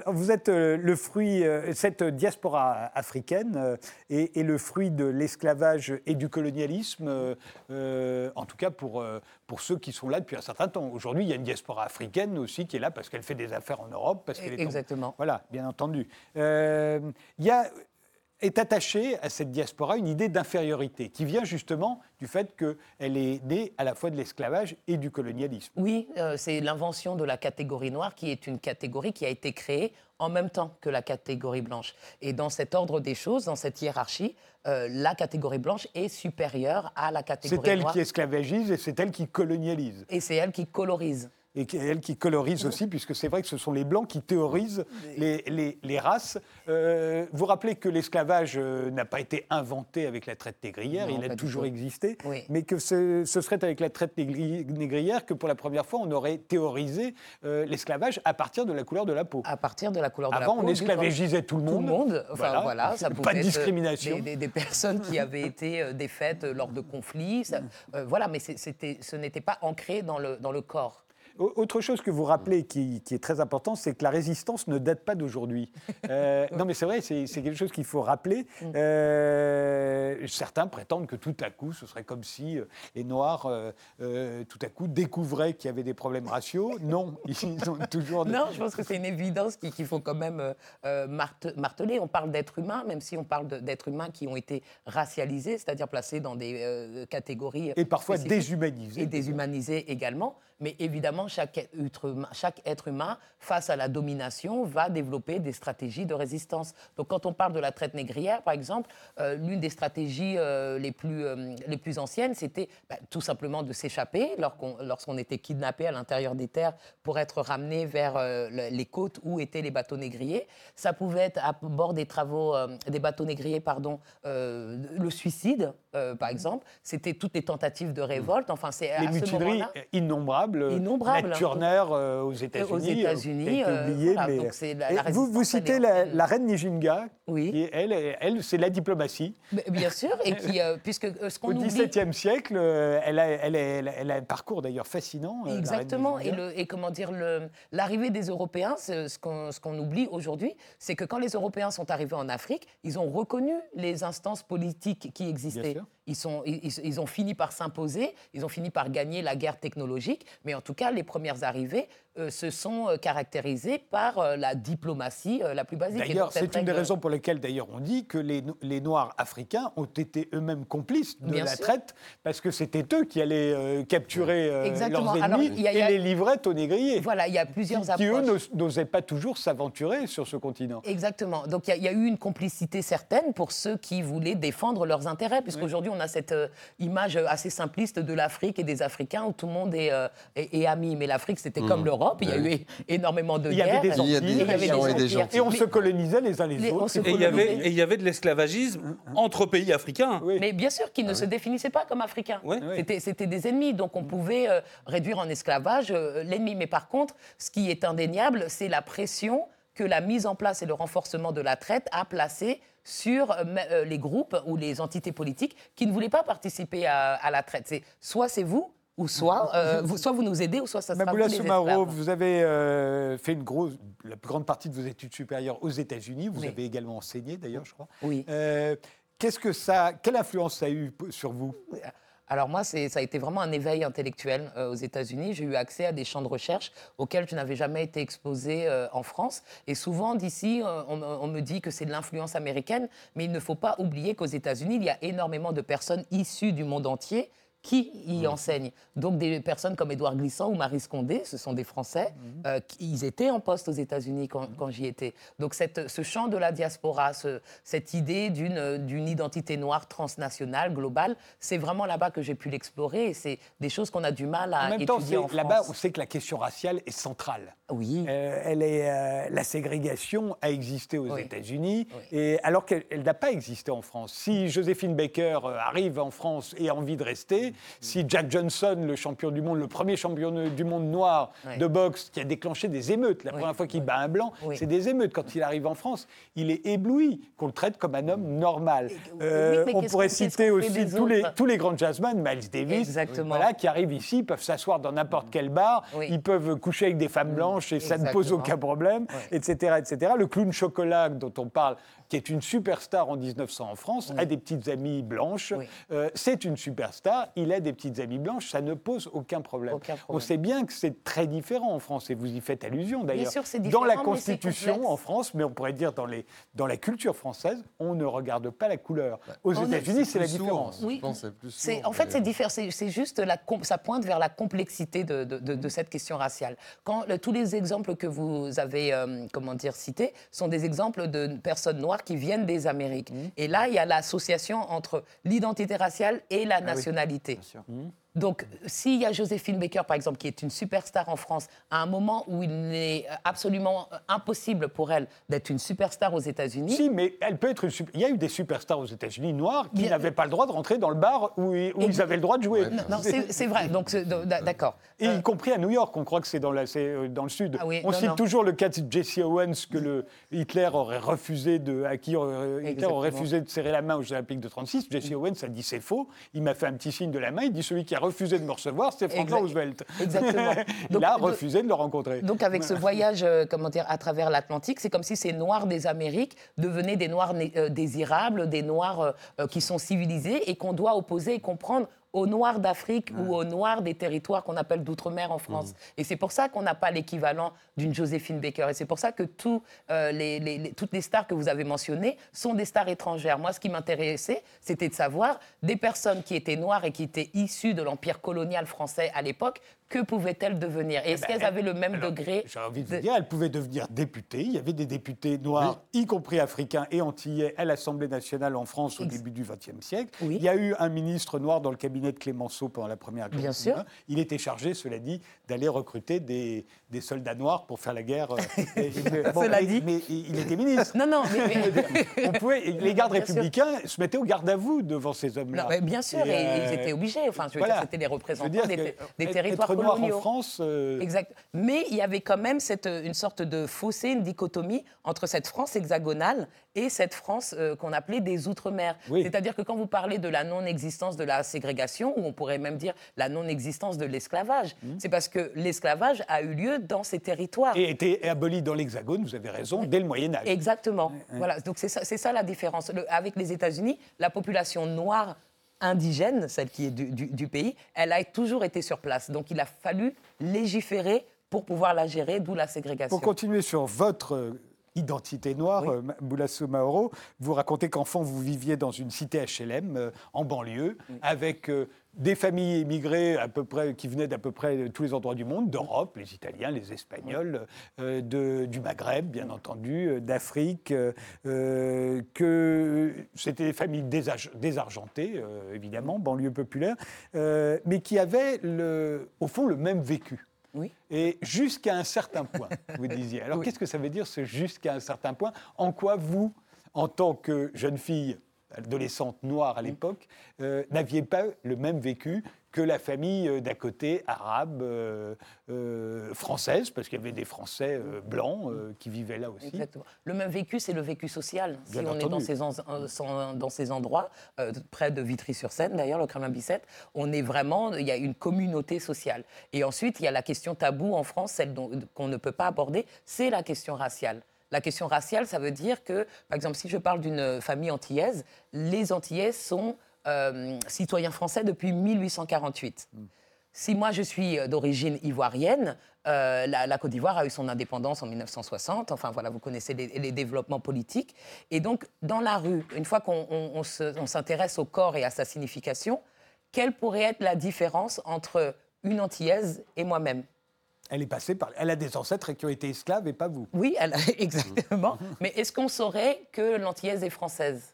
Vous êtes euh, le fruit, euh, cette diaspora africaine euh, est, est le fruit de l'esclavage et du colonialisme, euh, en tout cas pour, pour ceux qui sont là depuis un certain temps. Aujourd'hui, il y a une diaspora africaine aussi qui est là parce qu'elle fait des affaires en Europe. Parce qu'elle est en- Exactement. Voilà, bien entendu. Euh, Il y a, est attachée à cette diaspora une idée d'infériorité qui vient justement du fait qu'elle est née à la fois de l'esclavage et du colonialisme. Oui, euh, c'est l'invention de la catégorie noire qui est une catégorie qui a été créée en même temps que la catégorie blanche. Et dans cet ordre des choses, dans cette hiérarchie, euh, la catégorie blanche est supérieure à la catégorie C'est elle noire. qui esclavagise et c'est elle qui colonialise. Et c'est elle qui colorise. Et qui- elle qui colorise aussi, puisque c'est vrai que ce sont les Blancs qui théorisent les, les- les races. Euh, vous rappelez que l'esclavage euh, n'a pas été inventé avec la traite négrière, Non, il pas a toujours tout. existé, Oui. mais que ce, ce serait avec la traite négri- négrière que pour la première fois on aurait théorisé euh, l'esclavage à partir de la couleur de la peau. À partir de la couleur de la Avant, peau. on du esclavagisait tout le Tout monde. le monde, enfin voilà, ça Pas pouvait de être, euh, discrimination. Des, des- des personnes qui avaient été défaites lors de conflits, ça- euh, voilà, mais c'était, ce n'était pas ancré dans le, dans le corps. Au- Autre chose que vous rappelez qui, qui est très important, c'est que la résistance ne date pas d'aujourd'hui. Euh, non, mais c'est vrai, c'est quelque chose qu'il faut rappeler. Euh, certains prétendent que tout à coup, ce serait comme si euh, les Noirs, euh, tout à coup, découvraient qu'il y avait des problèmes raciaux. Non, ils ont toujours. des- Non, je pense que c'est une évidence qu'il faut quand même marte- marteler. On parle d'êtres humains, même si on parle d'êtres humains qui ont été racialisés, c'est-à-dire placés dans des catégories. Et parfois déshumanisés. et déshumanisés également. Mais évidemment, chaque être, humain, face à la domination, va développer des stratégies de résistance. Donc, quand on parle de la traite négrière, par exemple, euh, l'une des stratégies euh, les, plus, euh, les plus anciennes, c'était bah, tout simplement de s'échapper lorsqu'on était kidnappé à l'intérieur des terres pour être ramené vers le- les côtes où étaient les bateaux négriers. Ça pouvait être à bord des travaux, des bateaux négriers, pardon, le suicide, euh, par exemple. C'était toutes les tentatives de révolte. Enfin, c'est Les à mutineries innombrables. Innombrables. Ned Turner euh, aux États-Unis. aux euh, États-Unis, euh, voilà, mais- la- la vous, vous citez la, reine Nijinga. Oui. qui elle, elle c'est la diplomatie. Mais Bien sûr, et qui, euh, puisque euh, ce Au qu'on oublie. XVIIe siècle, euh, elle a, elle, a, elle a- un parcours d'ailleurs fascinant. euh, Exactement. Et, Nijinga. le- et comment dire, l'arrivée des Européens, ce qu'on ce qu'on oublie aujourd'hui, c'est que quand les Européens sont arrivés en Afrique, ils ont reconnu les instances politiques qui existaient. Sûr. Ils, sont, ils, ont fini par s'imposer, ils ont fini par gagner la guerre technologique, mais en tout cas, les premières arrivées euh, se sont euh, caractérisées par euh, la diplomatie euh, la plus basique. D'ailleurs, c'est une des raisons pour lesquelles, d'ailleurs, on dit que les, les Noirs africains ont été eux-mêmes complices de Bien la sûr. traite, parce que c'était eux qui allaient capturer leurs ennemis il y a- il y a- et les livraient aux négriers, Voilà, il y a plusieurs qui, qui, eux, n'osaient pas toujours s'aventurer sur ce continent. Exactement. Donc il y, y a eu une complicité certaine pour ceux qui voulaient défendre leurs intérêts, puisqu'aujourd'hui on a cette euh, image assez simpliste de l'Afrique et des Africains où tout le monde est, euh, est- est ami. Mais l'Afrique c'était comme l'Europe, il y a eu énormément de Il y avait guerres. des Il y Et avait et des empires. gentils. Et on se colonisait les uns les, autres. Et il y avait, dire. et il y avait de l'esclavagisme entre pays africains. Oui. Mais bien sûr qu'ils ne se définissaient pas comme africains. Oui. C'était, c'était des ennemis, donc on pouvait euh, réduire en esclavage euh, l'ennemi. Mais par contre, ce qui est indéniable, c'est la pression que la mise en place et le renforcement de la traite a placé sur euh, euh, les groupes ou les entités politiques qui ne voulaient pas participer à, à la traite. C'est soit c'est vous, ou soit, euh, vous, soit vous nous aidez, ou soit ça sera Maboula vous vous avez euh, fait une grosse, la plus grande partie de vos études supérieures aux États-Unis. Vous Oui. avez également enseigné, d'ailleurs, je crois. Oui. Euh, Qu'est-ce que ça, quelle influence ça a eu sur vous? Alors moi, ça a été vraiment un éveil intellectuel euh, aux États-Unis. J'ai eu accès à des champs de recherche auxquels je n'avais jamais été exposé euh, en France. Et souvent, d'ici, euh, on, on me dit que c'est de l'influence américaine, mais il ne faut pas oublier qu'aux États-Unis, il y a énormément de personnes issues du monde entier qui y enseignent. Donc des personnes comme Édouard Glissant ou Marie Scondé, ce sont des Français, euh, qui- ils étaient en poste aux États-Unis quand, quand j'y étais. Donc cette, ce champ de la diaspora, ce- cette idée d'une identité noire transnationale, globale, c'est vraiment là-bas que j'ai pu l'explorer. et C'est des choses qu'on a du mal à En même temps, étudier c'est- là-bas, on sait que la question raciale est centrale. Oui. Euh, elle est, euh, la ségrégation a existé aux Oui. États-Unis, Oui. et alors qu'elle elle n'a pas existé en France. Si Joséphine Baker euh, arrive en France et a envie de rester, si Jack Johnson, le champion du monde, le premier champion du monde noir de boxe, qui a déclenché des émeutes, la première fois qu'il bat un blanc, c'est des émeutes. Quand il arrive en France, il est ébloui qu'on le traite comme un homme normal. Euh, oui, on pourrait citer aussi tous les, autres? tous les grands jazzmen, Miles Davis, Exactement. voilà, qui arrivent ici, peuvent s'asseoir dans n'importe quel bar, Oui. ils peuvent coucher avec des femmes blanches et ça ne pose aucun problème, etc., etc. Le clown chocolat dont on parle, qui est une superstar en 1900 en France, a des petites amies blanches. Oui. Euh, c'est une superstar, il a des petites amies blanches, ça ne pose aucun problème. Aucun On sait bien que c'est très différent en France et vous y faites allusion d'ailleurs. sûr, c'est Dans la différent, mais c'est Constitution en France, mais on pourrait dire dans, les, dans la culture française, on ne regarde pas la couleur. Aux On ne- États-Unis, c'est la sourd. différence. Oui. Je pense plus sourd, en fait, c'est différent. C'est juste la, ça pointe vers la complexité de, de- de- de cette question raciale. Quand le- tous les exemples que vous avez, euh, comment dire, cités, sont des exemples de personnes noires qui viennent des Amériques. Et là, il y a l'association entre l'identité raciale et la nationalité. Bien sûr. Donc, s'il y a Joséphine Baker, par exemple, qui est une superstar en France, à un moment où il est absolument impossible pour elle d'être une superstar aux États-Unis, Si, mais elle peut être une super- Il y a eu des superstars aux États-Unis noirs qui n'avaient pas le droit de rentrer dans le bar où, ils- où ils avaient le droit de jouer. non, non, c'est vrai. Donc, d'accord. Et y compris à New York, on croit que c'est dans, la- euh, dans le sud. Ah oui, on non, cite non. toujours le cas de Jesse Owens que le Hitler aurait refusé de, à qui euh, Hitler aurait refusé de serrer la main aux Jeux Olympiques de 36. Jesse Owens a dit c'est faux. Il m'a fait un petit signe de la main. Il dit celui qui a refusé de me recevoir, c'est Franklin Roosevelt. Exactement. Il Donc, a refusé de le rencontrer. Donc avec ce voyage, euh, comment dire, à travers l'Atlantique, c'est comme si ces Noirs des Amériques devenaient des Noirs euh, désirables, des Noirs euh, qui sont civilisés et qu'on doit opposer et comprendre aux Noirs d'Afrique ou aux Noirs des territoires qu'on appelle d'outre-mer en France. Et c'est pour ça qu'on n'a pas l'équivalent d'une Joséphine Baker. Et c'est pour ça que tous, euh, les- les- les- toutes les stars que vous avez mentionnées sont des stars étrangères. Moi, ce qui m'intéressait, c'était de savoir des personnes qui étaient noires et qui étaient issues de l'empire colonial français à l'époque, que pouvaient-elles devenir Et est-ce ben, qu'elles avaient le même Alors, degré J'ai envie de de- vous dire, elle pouvait devenir députée. Il y avait des députés noirs, y compris africains et antillais, à l'Assemblée nationale en France au Ex- début du XXe siècle. Oui. Il y a eu un ministre noir dans le cabinet de Clémenceau pendant la première guerre. Bien sûr. Il était chargé, cela dit, d'aller recruter des, des soldats noirs pour faire la guerre. euh, et- Cela mais, dit. mais il était ministre. Non, non, mais, On pouvait, les gardes Bien sûr. républicains se mettaient au garde à vous devant ces hommes-là. Bien sûr, et, euh, ils étaient obligés. Enfin, je veux voilà. dire, c'était les représentants dire des, que, des être- territoires être noir en France. euh, Exact. Mais il y avait quand même cette, euh, une sorte de fossé, une dichotomie entre cette France hexagonale et cette France euh, qu'on appelait des Outre-mer. Oui. C'est-à-dire que quand vous parlez de la non-existence de la ségrégation, ou on pourrait même dire la non-existence de l'esclavage, c'est parce que l'esclavage a eu lieu dans ces territoires. Mmh. et était aboli dans l'Hexagone, vous avez raison, dès le Moyen Âge. Exactement. Voilà. Donc c'est ça, la différence. Le- avec les États-Unis, la population noire indigène, celle qui est du, du- du pays, elle a toujours été sur place. Donc il a fallu légiférer pour pouvoir la gérer, d'où la ségrégation. Pour continuer sur votre euh, identité noire, Oui. euh, Ma- Boulasso Maoro, vous racontez qu'enfant, vous viviez dans une cité HLM euh, en banlieue, avec euh, des familles émigrées à peu près, qui venaient d'à peu près de tous les endroits du monde, d'Europe, les Italiens, les Espagnols, euh, de- du Maghreb, bien entendu, euh, d'Afrique, euh, que c'était des familles désargentées, euh, évidemment, banlieue populaire, mais qui avaient, le, au fond, le même vécu. Oui. Et jusqu'à un certain point, vous disiez. Alors qu'est-ce que ça veut dire ce jusqu'à un certain point? En quoi vous, en tant que jeune fille, adolescente noire à l'époque, euh, n'aviez pas le même vécu que la famille euh, d'à côté, arabe, euh, euh, française, parce qu'il y avait des Français euh, blancs qui vivaient là aussi. Exactement. Le même vécu, c'est le vécu social. Si on est dans ces, en- sans- dans ces endroits, près de Vitry-sur-Seine d'ailleurs, le Kremlin Bicêtre, on est vraiment, il y a une communauté sociale. Et ensuite, il y a la question taboue en France, celle dont- qu'on ne peut pas aborder, c'est la question raciale. La question raciale, ça veut dire que, par exemple, si je parle d'une famille antillaise, les Antillais sont euh, citoyens français depuis 1848. Si moi je suis euh, d'origine ivoirienne, euh, la, Côte d'Ivoire a eu son indépendance en 1960. Enfin voilà, vous connaissez les, développements politiques. Et donc dans la rue, une fois qu'on on- on se- on s'intéresse au corps et à sa signification, quelle pourrait être la différence entre une Antillaise et moi-même? Elle est passée par. Elle a des ancêtres qui ont été esclaves et pas vous. Oui, elle- exactement. Mais est-ce qu'on saurait que l'Antillaise est française?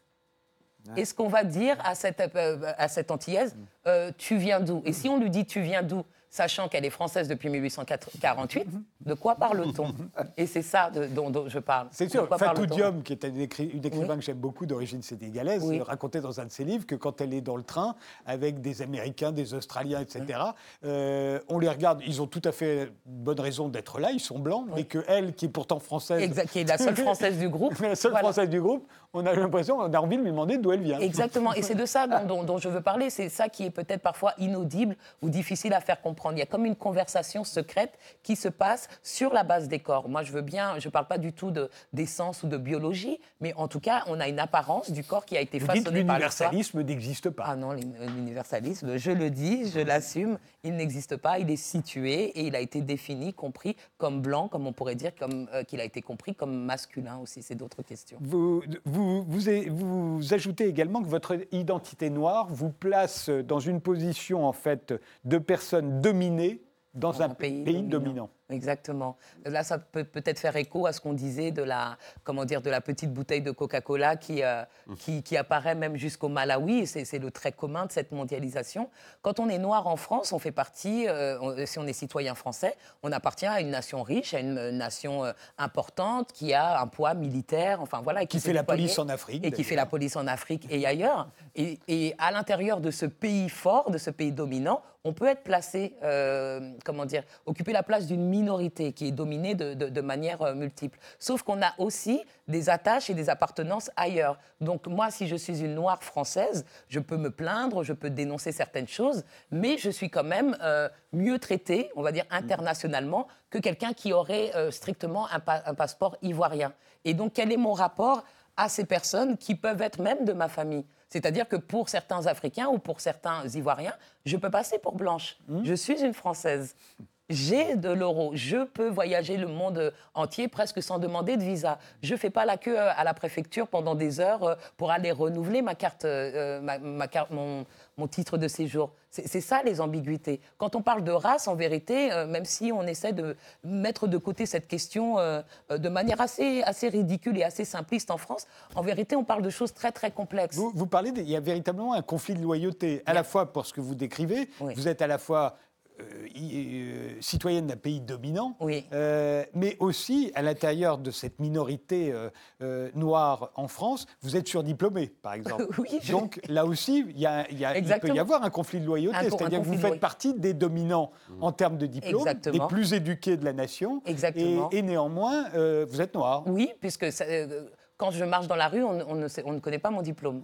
Est-ce qu'on va dire à cette, euh, à cette Antillaise, euh, tu viens d'où? Et si on lui dit tu viens d'où, sachant qu'elle est française depuis 1848, de quoi parle-t-on Et c'est ça de- dont, dont je parle. C'est sûr, Fatou Diom, qui est une, écri- une écrivain Oui. que j'aime beaucoup d'origine sénégalaise, Oui. racontait dans un de ses livres que quand elle est dans le train avec des Américains, des Australiens, etc., euh, on les regarde, ils ont tout à fait bonne raison d'être là, ils sont blancs, mais que elle, qui est pourtant française, Exact, qui est la seule française du groupe. la seule Voilà. française du groupe, on a l'impression, on a envie de lui demander d'où elle vient. Exactement, et c'est de ça dont, dont- dont je veux parler. C'est ça qui est peut-être parfois inaudible ou difficile à faire comprendre. Il y a comme une conversation secrète qui se passe sur la base des corps. Moi, je veux bien, je ne parle pas du tout de- d'essence ou de biologie, mais en tout cas, on a une apparence du corps qui a été Vous façonné par l'universalisme n'existe pas. Ah non, l'uni- l'universalisme, je le dis, je l'assume, il n'existe pas, il est situé et il a été défini, compris comme blanc, comme on pourrait dire, comme euh, qu'il a été compris comme masculin aussi, c'est d'autres questions. Vous, vous, vous, a- vous ajoutez également que votre identité noire vous place dans une position en fait de personne dominée dans, un, pays, dominant. Exactement. Là, ça peut peut-être faire écho à ce qu'on disait de la, comment dire, de la petite bouteille de Coca-Cola qui, euh, qui, qui apparaît même jusqu'au Malawi. C'est le trait commun de cette mondialisation. Quand on est noir en France, on fait partie, euh, on- si on est citoyen français, on appartient à une nation riche, à une euh, nation euh, importante qui a un poids militaire, enfin voilà. et Qui fait la police en Afrique, Et qui fait la police en Afrique et ailleurs. Et, et à l'intérieur de ce pays fort, de ce pays dominant, on peut être placé, comment dire, occuper la place d'une minorité qui est dominée de, de- de manière euh, multiple. Sauf qu'on a aussi des attaches et des appartenances ailleurs. Donc moi, si je suis une noire française, je peux me plaindre, je peux dénoncer certaines choses, mais je suis quand même euh, mieux traitée, on va dire internationalement, que quelqu'un qui aurait euh, strictement un, pa- un passeport ivoirien. Et donc, quel est mon rapport à ces personnes qui peuvent être même de ma famille? C'est-à-dire que pour certains Africains ou pour certains Ivoiriens, je peux passer pour blanche. Je suis une Française. J'ai de l'euro. Je peux voyager le monde entier presque sans demander de visa. Je ne fais pas la queue euh, à la préfecture pendant des heures euh, pour aller renouveler ma carte, euh, ma- ma carte- mon, mon titre de séjour. C'est ça les ambiguïtés. Quand on parle de race, en vérité, euh, même si on essaie de mettre de côté cette question euh, de manière assez, assez ridicule et assez simpliste en France, en vérité, on parle de choses très très complexes. Vous, vous parlez, de- il y a véritablement un conflit de loyauté, à la fois pour ce que vous décrivez, Oui. vous êtes à la fois euh, euh, citoyenne d'un pays dominant, Oui. euh, mais aussi à l'intérieur de cette minorité euh, euh, noire en France, vous êtes surdiplômée, par exemple. Oui, je- Donc là aussi, il, y a- il y a- il peut y avoir un conflit de loyauté, un c'est-à-dire que vous faites partie des dominants en termes de diplôme, Exactement. des plus éduqués de la nation, Exactement. Et, et néanmoins, euh, vous êtes noir. Oui, puisque ça- euh, quand je marche dans la rue, on, on ne, sait- on ne connaît pas mon diplôme.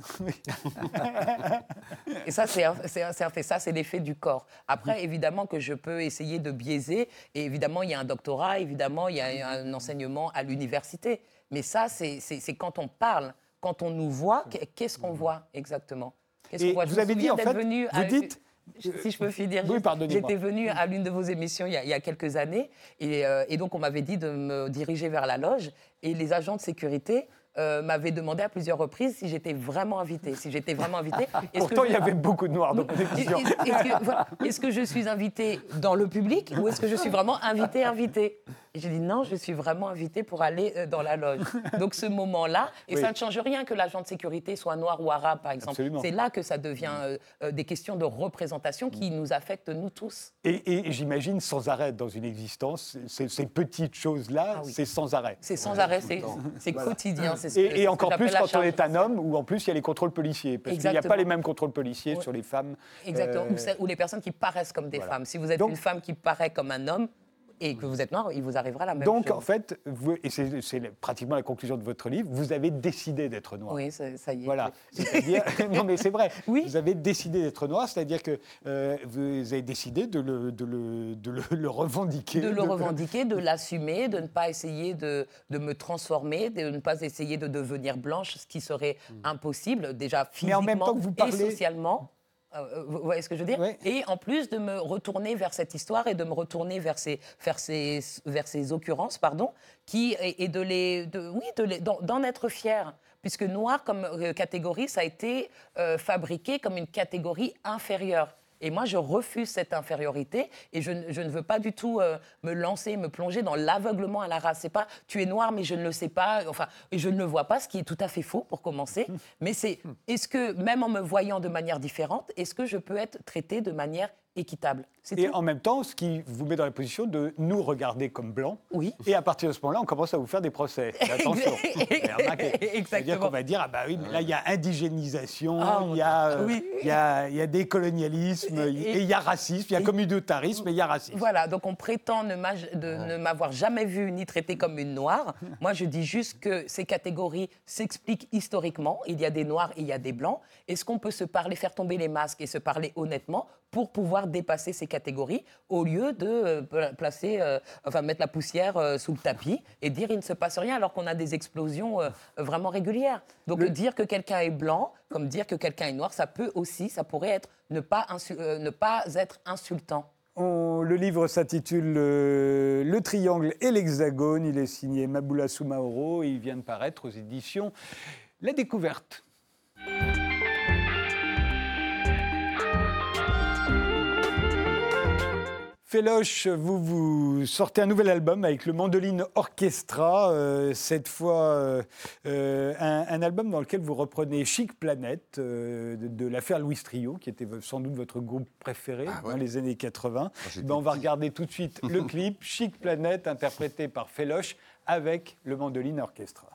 Et ça, c'est un, fait. Ça, c'est l'effet du corps. Après, évidemment que je peux essayer de biaiser. Et évidemment, il y a un doctorat, évidemment, il y a un enseignement à l'université. Mais ça, c'est quand on parle, quand on nous voit, qu'est- qu'est-ce qu'on voit exactement? Qu'est-ce Et qu'on voit? Je vous avez dit, en fait, vous à- dites- si je peux finir, Oui, j'étais venue à l'une de vos émissions il y a, il y a quelques années et, euh, et donc on m'avait dit de me diriger vers la loge et les agents de sécurité euh, m'avaient demandé à plusieurs reprises si j'étais vraiment invitée. Si j'étais vraiment invitée. Est-ce que Pourtant, il y je- avait beaucoup de noirs dans mon est-ce est-ce que, voilà, est-ce que je suis invitée dans le public ou est-ce que je suis vraiment invitée, invitée? J'ai dit non, je suis vraiment invitée pour aller euh, dans la loge. Donc ce moment-là, et Oui. ça ne change rien que l'agent de sécurité soit noir ou arabe, par exemple. C'est là que ça devient euh, euh, des questions de représentation qui nous affectent nous tous. Et, et j'imagine sans arrêt dans une existence, ces, ces petites choses-là, Ah oui. c'est sans arrêt. C'est sans arrêt, c'est c'est quotidien. c'est ce Et, et encore plus quand on est un homme, où en plus il y a les contrôles policiers. Parce qu'il n'y a pas les mêmes contrôles policiers Ouais. sur les femmes. Exactement. Euh, Ou les personnes qui paraissent comme des voilà. femmes. Si vous êtes Donc- une femme qui paraît comme un homme et que vous êtes noir, il vous arrivera la même donc chose. en fait, vous- et c'est pratiquement la conclusion de votre livre, vous avez décidé d'être noir. Oui, ça, ça y est. Voilà. C'est-à-dire- non, mais c'est vrai. Oui. Vous avez décidé d'être noir, c'est-à-dire que euh, vous avez décidé de le, de le, de le- le revendiquer. de le revendiquer, de l'assumer, de ne pas essayer de, me transformer, de ne pas essayer de devenir blanche, ce qui serait impossible déjà Mais physiquement en même temps que vous parlez- et socialement. Euh, vous voyez ce que je veux dire. Et en plus de me retourner vers cette histoire et de me retourner vers ces, vers ces, vers ces occurrences, pardon, qui, et, et de les, de, oui, de d'en être fier. puisque noir comme euh, catégorie, ça a été euh, fabriqué comme une catégorie inférieure. Et moi, je refuse cette infériorité et je, ne- je ne veux pas du tout euh, me lancer, me plonger dans l'aveuglement à la race. C'est pas tu es noir, mais je ne le sais pas, enfin, je ne le vois pas, ce qui est tout à fait faux pour commencer. Mais c'est est-ce que, même en me voyant de manière différente, est-ce que je peux être traité de manière équitable Et tout. en même temps, ce qui vous met dans la position de nous regarder comme blancs. Oui. Et à partir de ce moment-là, on commence à vous faire des procès. Attention. Remarqué. C'est-à-dire Exactement. qu'on va dire, ah bah oui, mais là, il y a indigénisation, Ah, il y a, euh, oui. il y a, il y a décolonialisme, Et- et il y a racisme, il y a communautarisme et il y a racisme. Voilà, donc on prétend ne m'avoir jamais vue ni traitée comme une noire. Moi, je dis juste que ces catégories s'expliquent historiquement. Il y a des noirs et il y a des blancs. Est-ce qu'on peut se parler, faire tomber les masques et se parler honnêtement pour pouvoir dépasser ces catégories au lieu de euh, pla- placer, euh, enfin mettre la poussière euh, sous le tapis et dire il ne se passe rien alors qu'on a des explosions euh, vraiment régulières. Donc Le- dire que quelqu'un est blanc, comme dire que quelqu'un est noir, ça peut aussi, ça pourrait être ne pas, ne pas être insultant. On- le livre s'intitule euh, Le triangle et l'hexagone. Il est signé Maboula Soumaoro et il vient de paraître aux éditions La Découverte. Féloche, vous vous sortez un nouvel album avec le Mandoline Orchestra, euh, cette fois euh, euh, un, un album dans lequel vous reprenez Chic Planète euh, de, de l'affaire Louis Trio, qui était sans doute votre groupe préféré Ah ouais. dans les années 80. j'étais Ben, on va regarder tout de suite le clip Chic Planète interprété par Féloche avec le Mandoline Orchestra.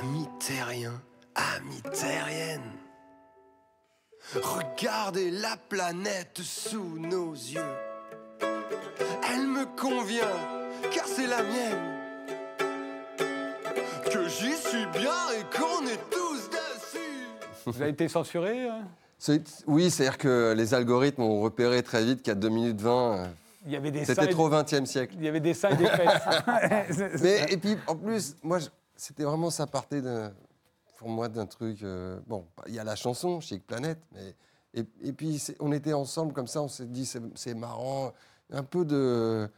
Amis terriens, amis terriennes, regardez la planète sous nos yeux. Elle me convient, car c'est la mienne. Que j'y suis bien et qu'on est tous dessus. Vous avez été censuré hein C'est- Oui, c'est-à-dire que les algorithmes ont repéré très vite qu'à 2 minutes 20, euh, c'était trop 20e siècle. Il y avait des seins et des fesses. Mais, et puis, en plus, moi, je- c'était vraiment ça partait pour moi d'un truc. euh, bon, il y a la chanson, Chic Planète, mais. Et, et puis, on était ensemble comme ça, on s'est dit, c'est marrant, un peu de.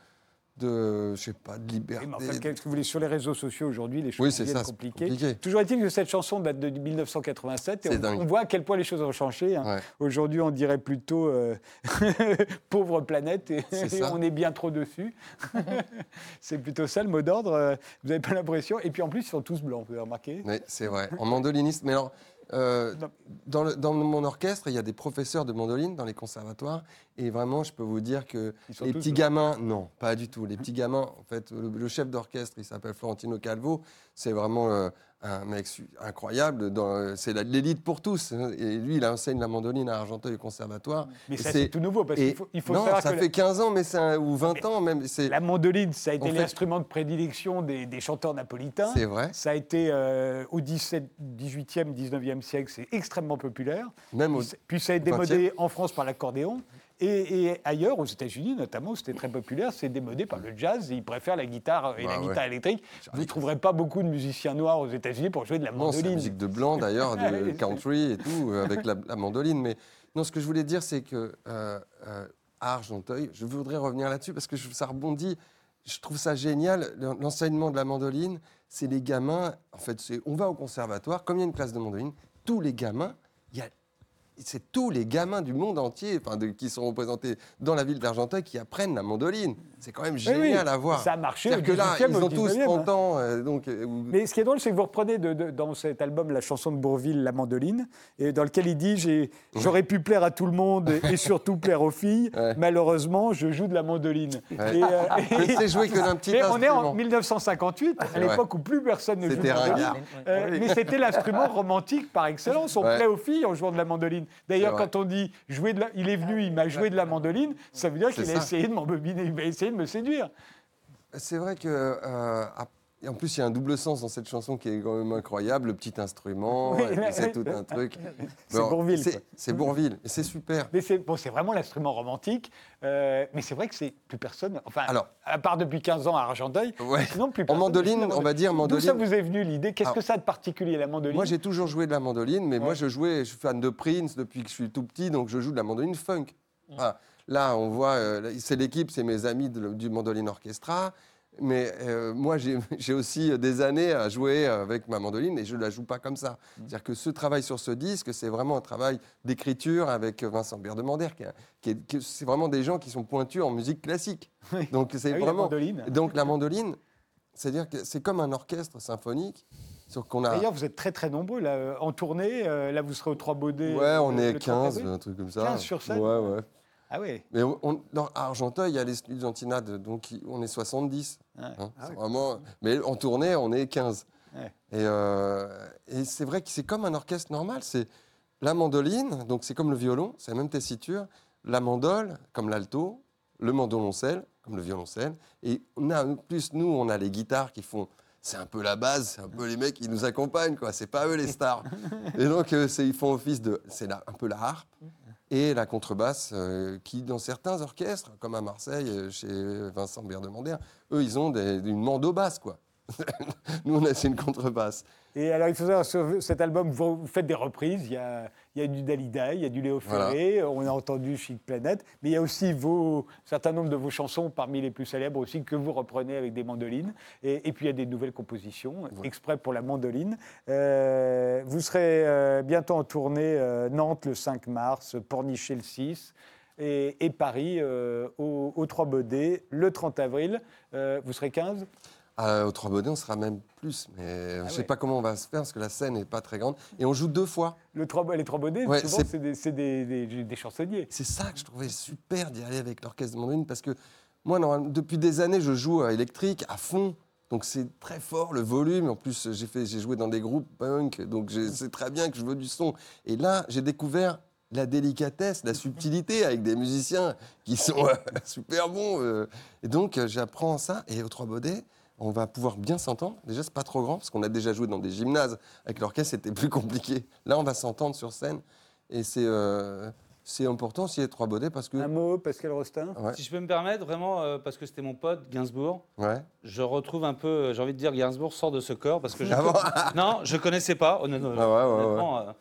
De je sais pas, de liberté. mais enfin, que vous voulez sur les réseaux sociaux aujourd'hui, les choses Oui, c'est compliquées. compliqué. Toujours est-il que cette chanson date de 1987 et on, on voit à quel point les choses ont changé. hein. Ouais. Aujourd'hui, on dirait plutôt euh, pauvre planète et, on est bien trop dessus. c'est plutôt ça le mot d'ordre. euh, Vous n'avez pas l'impression. Et puis en plus, ils sont tous blancs, vous avez remarqué Oui, c'est vrai. En mandoliniste. Mais alors, euh, dans, le- dans mon orchestre, il y a des professeurs de mandoline dans les conservatoires. Et vraiment, je peux vous dire que les petits gamins, non, pas du tout. Les petits gamins, en fait, le, le chef d'orchestre, il s'appelle Florentino Calvo. C'est vraiment euh, un mec incroyable. C'est l'élite pour tous. Et lui, il enseigne la mandoline à Argenteuil au conservatoire. Mais ça, c'est tout nouveau parce qu'il faut, il faut non, savoir ça que fait 15 ans, mais un- ou 20 ans même. La, mandoline, ça a été fait- l'instrument de prédilection des, des chanteurs napolitains. c'est vrai. Ça a été euh, au 17, 18e, 19e siècle, c'est extrêmement populaire. Même au- Puis, ça a été démodé en France par l'accordéon. Et, et ailleurs, aux États-Unis notamment, c'était très populaire, c'est démodé par le jazz. Ils préfèrent la guitare et Bah la ouais. guitare électrique. Vous ne trouverez pas beaucoup de musiciens noirs aux États-Unis pour jouer de la Non, c'est la mandoline. musique de blanc d'ailleurs, de country et tout, euh, avec la, la mandoline. Mais non, ce que je voulais dire, c'est que euh, euh, à Argenteuil, je voudrais revenir là-dessus parce que je- ça rebondit. Je trouve ça génial. l'en- L'enseignement de la mandoline, c'est les gamins. En fait, on va au conservatoire, comme il y a une classe de mandoline, tous les gamins, c'est tous les gamins du monde entier enfin, de- qui sont représentés dans la ville d'Argenteuil qui apprennent la mandoline. C'est quand même Oui, oui, génial à voir. Ça a marché que là, 18e, ils ont tous 19e, 30 ans. euh, donc, euh, Mais ce qui est drôle, c'est que vous reprenez de- de- dans cet album la chanson de Bourville, La Mandoline, et dans lequel il dit J'aurais pu plaire à tout le monde et, et surtout plaire aux filles. Ouais. Malheureusement, je joue de la mandoline. Ouais. Et, euh, Je ne sais jouer que d'un petit mais on est en instrument. 1958, à l'époque où plus personne ne joue de C'était mandoline. Euh, mais c'était l'instrument romantique par excellence. On plaît aux filles en jouant de la mandoline. Mandoline. D'ailleurs, quand on dit jouer de la... il est venu, il m'a joué de la mandoline, ça veut dire qu'il a essayé de m'embobiner, il a essayé de me séduire. C'est vrai que. euh, et en plus, il y a un double sens dans cette chanson qui est quand même incroyable, le petit instrument, Oui, c'est tout un truc. C'est Bon, Bourvil, c'est- Bourville, et c'est super. Mais c'est bon, vraiment l'instrument romantique. euh, mais c'est vrai que c'est plus personne. Enfin, Alors- à part depuis 15 ans à Argenteuil, Ouais. sinon plus En mandoline, on va dire D'où ça mandoline. vous est venu l'idée? Qu'est-ce que ça a de particulier la mandoline? Moi, j'ai toujours joué de la mandoline, mais moi, je jouais, je suis fan de Prince depuis que je suis tout petit, donc je joue de la mandoline funk. Voilà. Là, on voit, euh, c'est l'équipe, c'est mes amis de- du Mandoline Orchestra. Mais euh, moi, j'ai aussi des années à jouer avec ma mandoline et je ne la joue pas comme ça. C'est-à-dire que ce travail sur ce disque, c'est vraiment un travail d'écriture avec Vincent Bierdemander, qui, qui est- qui- c'est vraiment des gens qui sont pointus en musique classique. Oui. Donc c'est Ah oui, la vraiment. mandoline. Donc la mandoline, c'est-à-dire que c'est comme un orchestre symphonique, a. D'ailleurs, vous êtes très très nombreux là, euh, en tournée. euh, là, vous serez au Trois Baudets. Ouais, euh, on est le 30 15, avril. un truc comme ça. 15 sur scène Ouais, ouais. Ah oui. Mais on, dans- à Argenteuil, il y a les studentinades, donc on est 70. Ouais. hein. Ah oui. vraiment... Mais en tournée, on est 15. Ouais. Et, euh, et c'est vrai que c'est comme un orchestre normal. C'est la mandoline, donc c'est comme le violon, c'est la même tessiture. La mandole, comme l'alto. Le mandoloncelle, comme le violoncelle. Et on a, en plus, nous, on a les guitares qui font. C'est un peu la base, c'est un peu les mecs qui nous accompagnent, quoi. C'est pas eux les stars. et donc, euh, ils font office de. C'est un peu la harpe et la contrebasse, euh, qui, dans certains orchestres, comme à Marseille, euh, chez Vincent Berdemander, eux, ils ont une mando basse, quoi. Nous, on a, une contrebasse. Et alors, il faut savoir, sur cet album, vous faites des reprises. Il y a, il y a du Dalida, il y a du Léo Voilà. Ferré, on a entendu Chic Planète, mais il y a aussi vos, un certain nombre de vos chansons, parmi les plus célèbres aussi, que vous reprenez avec des mandolines. Et, et puis, il y a des nouvelles compositions, exprès pour la mandoline. Euh, vous serez euh, bientôt en tournée euh, Nantes le 5 mars, Pornichet le 6. Et, et Paris au, au Trois Baudets le 30 avril. Vous serez 15 Euh, au Trois Baudets, on sera même plus, mais je ne sais ouais. pas comment on va se faire, parce que la scène n'est pas très grande. Et on joue deux fois. le trois, Les Trois Baudets, Ouais, souvent, c'est- c'est des, c'est des- des- des chansonniers. C'est ça que je trouvais super d'y aller avec l'orchestre de mandoline, parce que moi, normalement, depuis des années, je joue à électrique à fond. Donc c'est très fort le volume. En plus, j'ai joué dans des groupes punk, donc je sais très bien que je veux du son. Et là, j'ai découvert la délicatesse, la subtilité avec des musiciens qui sont euh, super bons. euh. Et donc euh, j'apprends ça. Et au Trois Baudets, on va pouvoir bien s'entendre. Déjà, c'est pas trop grand parce qu'on a déjà joué dans des gymnases avec l'orchestre, c'était plus compliqué. Là, on va s'entendre sur scène. Et c'est euh, c'est important aussi les Trois Baudets parce que Un mot, Pascal Rostin ouais, Si je peux me permettre, vraiment, euh, parce que c'était mon pote, Gainsbourg, ouais. je retrouve un peu, euh, j'ai envie de dire, Gainsbourg sort de ce corps, parce que je... Ah bon non, je connaissais pas, honnêtement. Ah ouais, honnêtement, euh,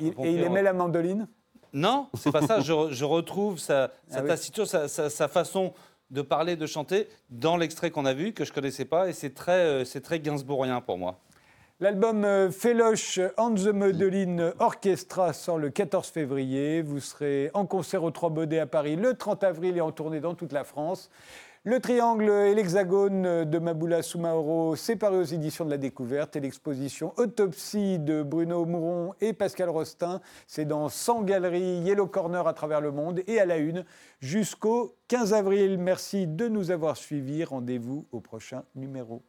Il- Et il aimait la mandoline Non, c'est pas ça. Je, re- je retrouve sa, sa Ah oui. taciturne, sa, sa- sa façon de parler, de chanter dans l'extrait qu'on a vu, que je connaissais pas, et c'est très, euh, c'est très Gainsbourgien pour moi. L'album euh, Féloche on the Modeline Orchestra sort le 14 février. Vous serez en concert au Trois Baudets à Paris le 30 avril et en tournée dans toute la France. Le triangle et l'hexagone de Maboula Soumaoro séparés aux éditions de la Découverte et l'exposition Autopsie de Bruno Mouron et Pascal Rostin. C'est dans 100 galeries Yellow Corner à travers le monde et à la une jusqu'au 15 avril. Merci de nous avoir suivis. Rendez-vous au prochain numéro.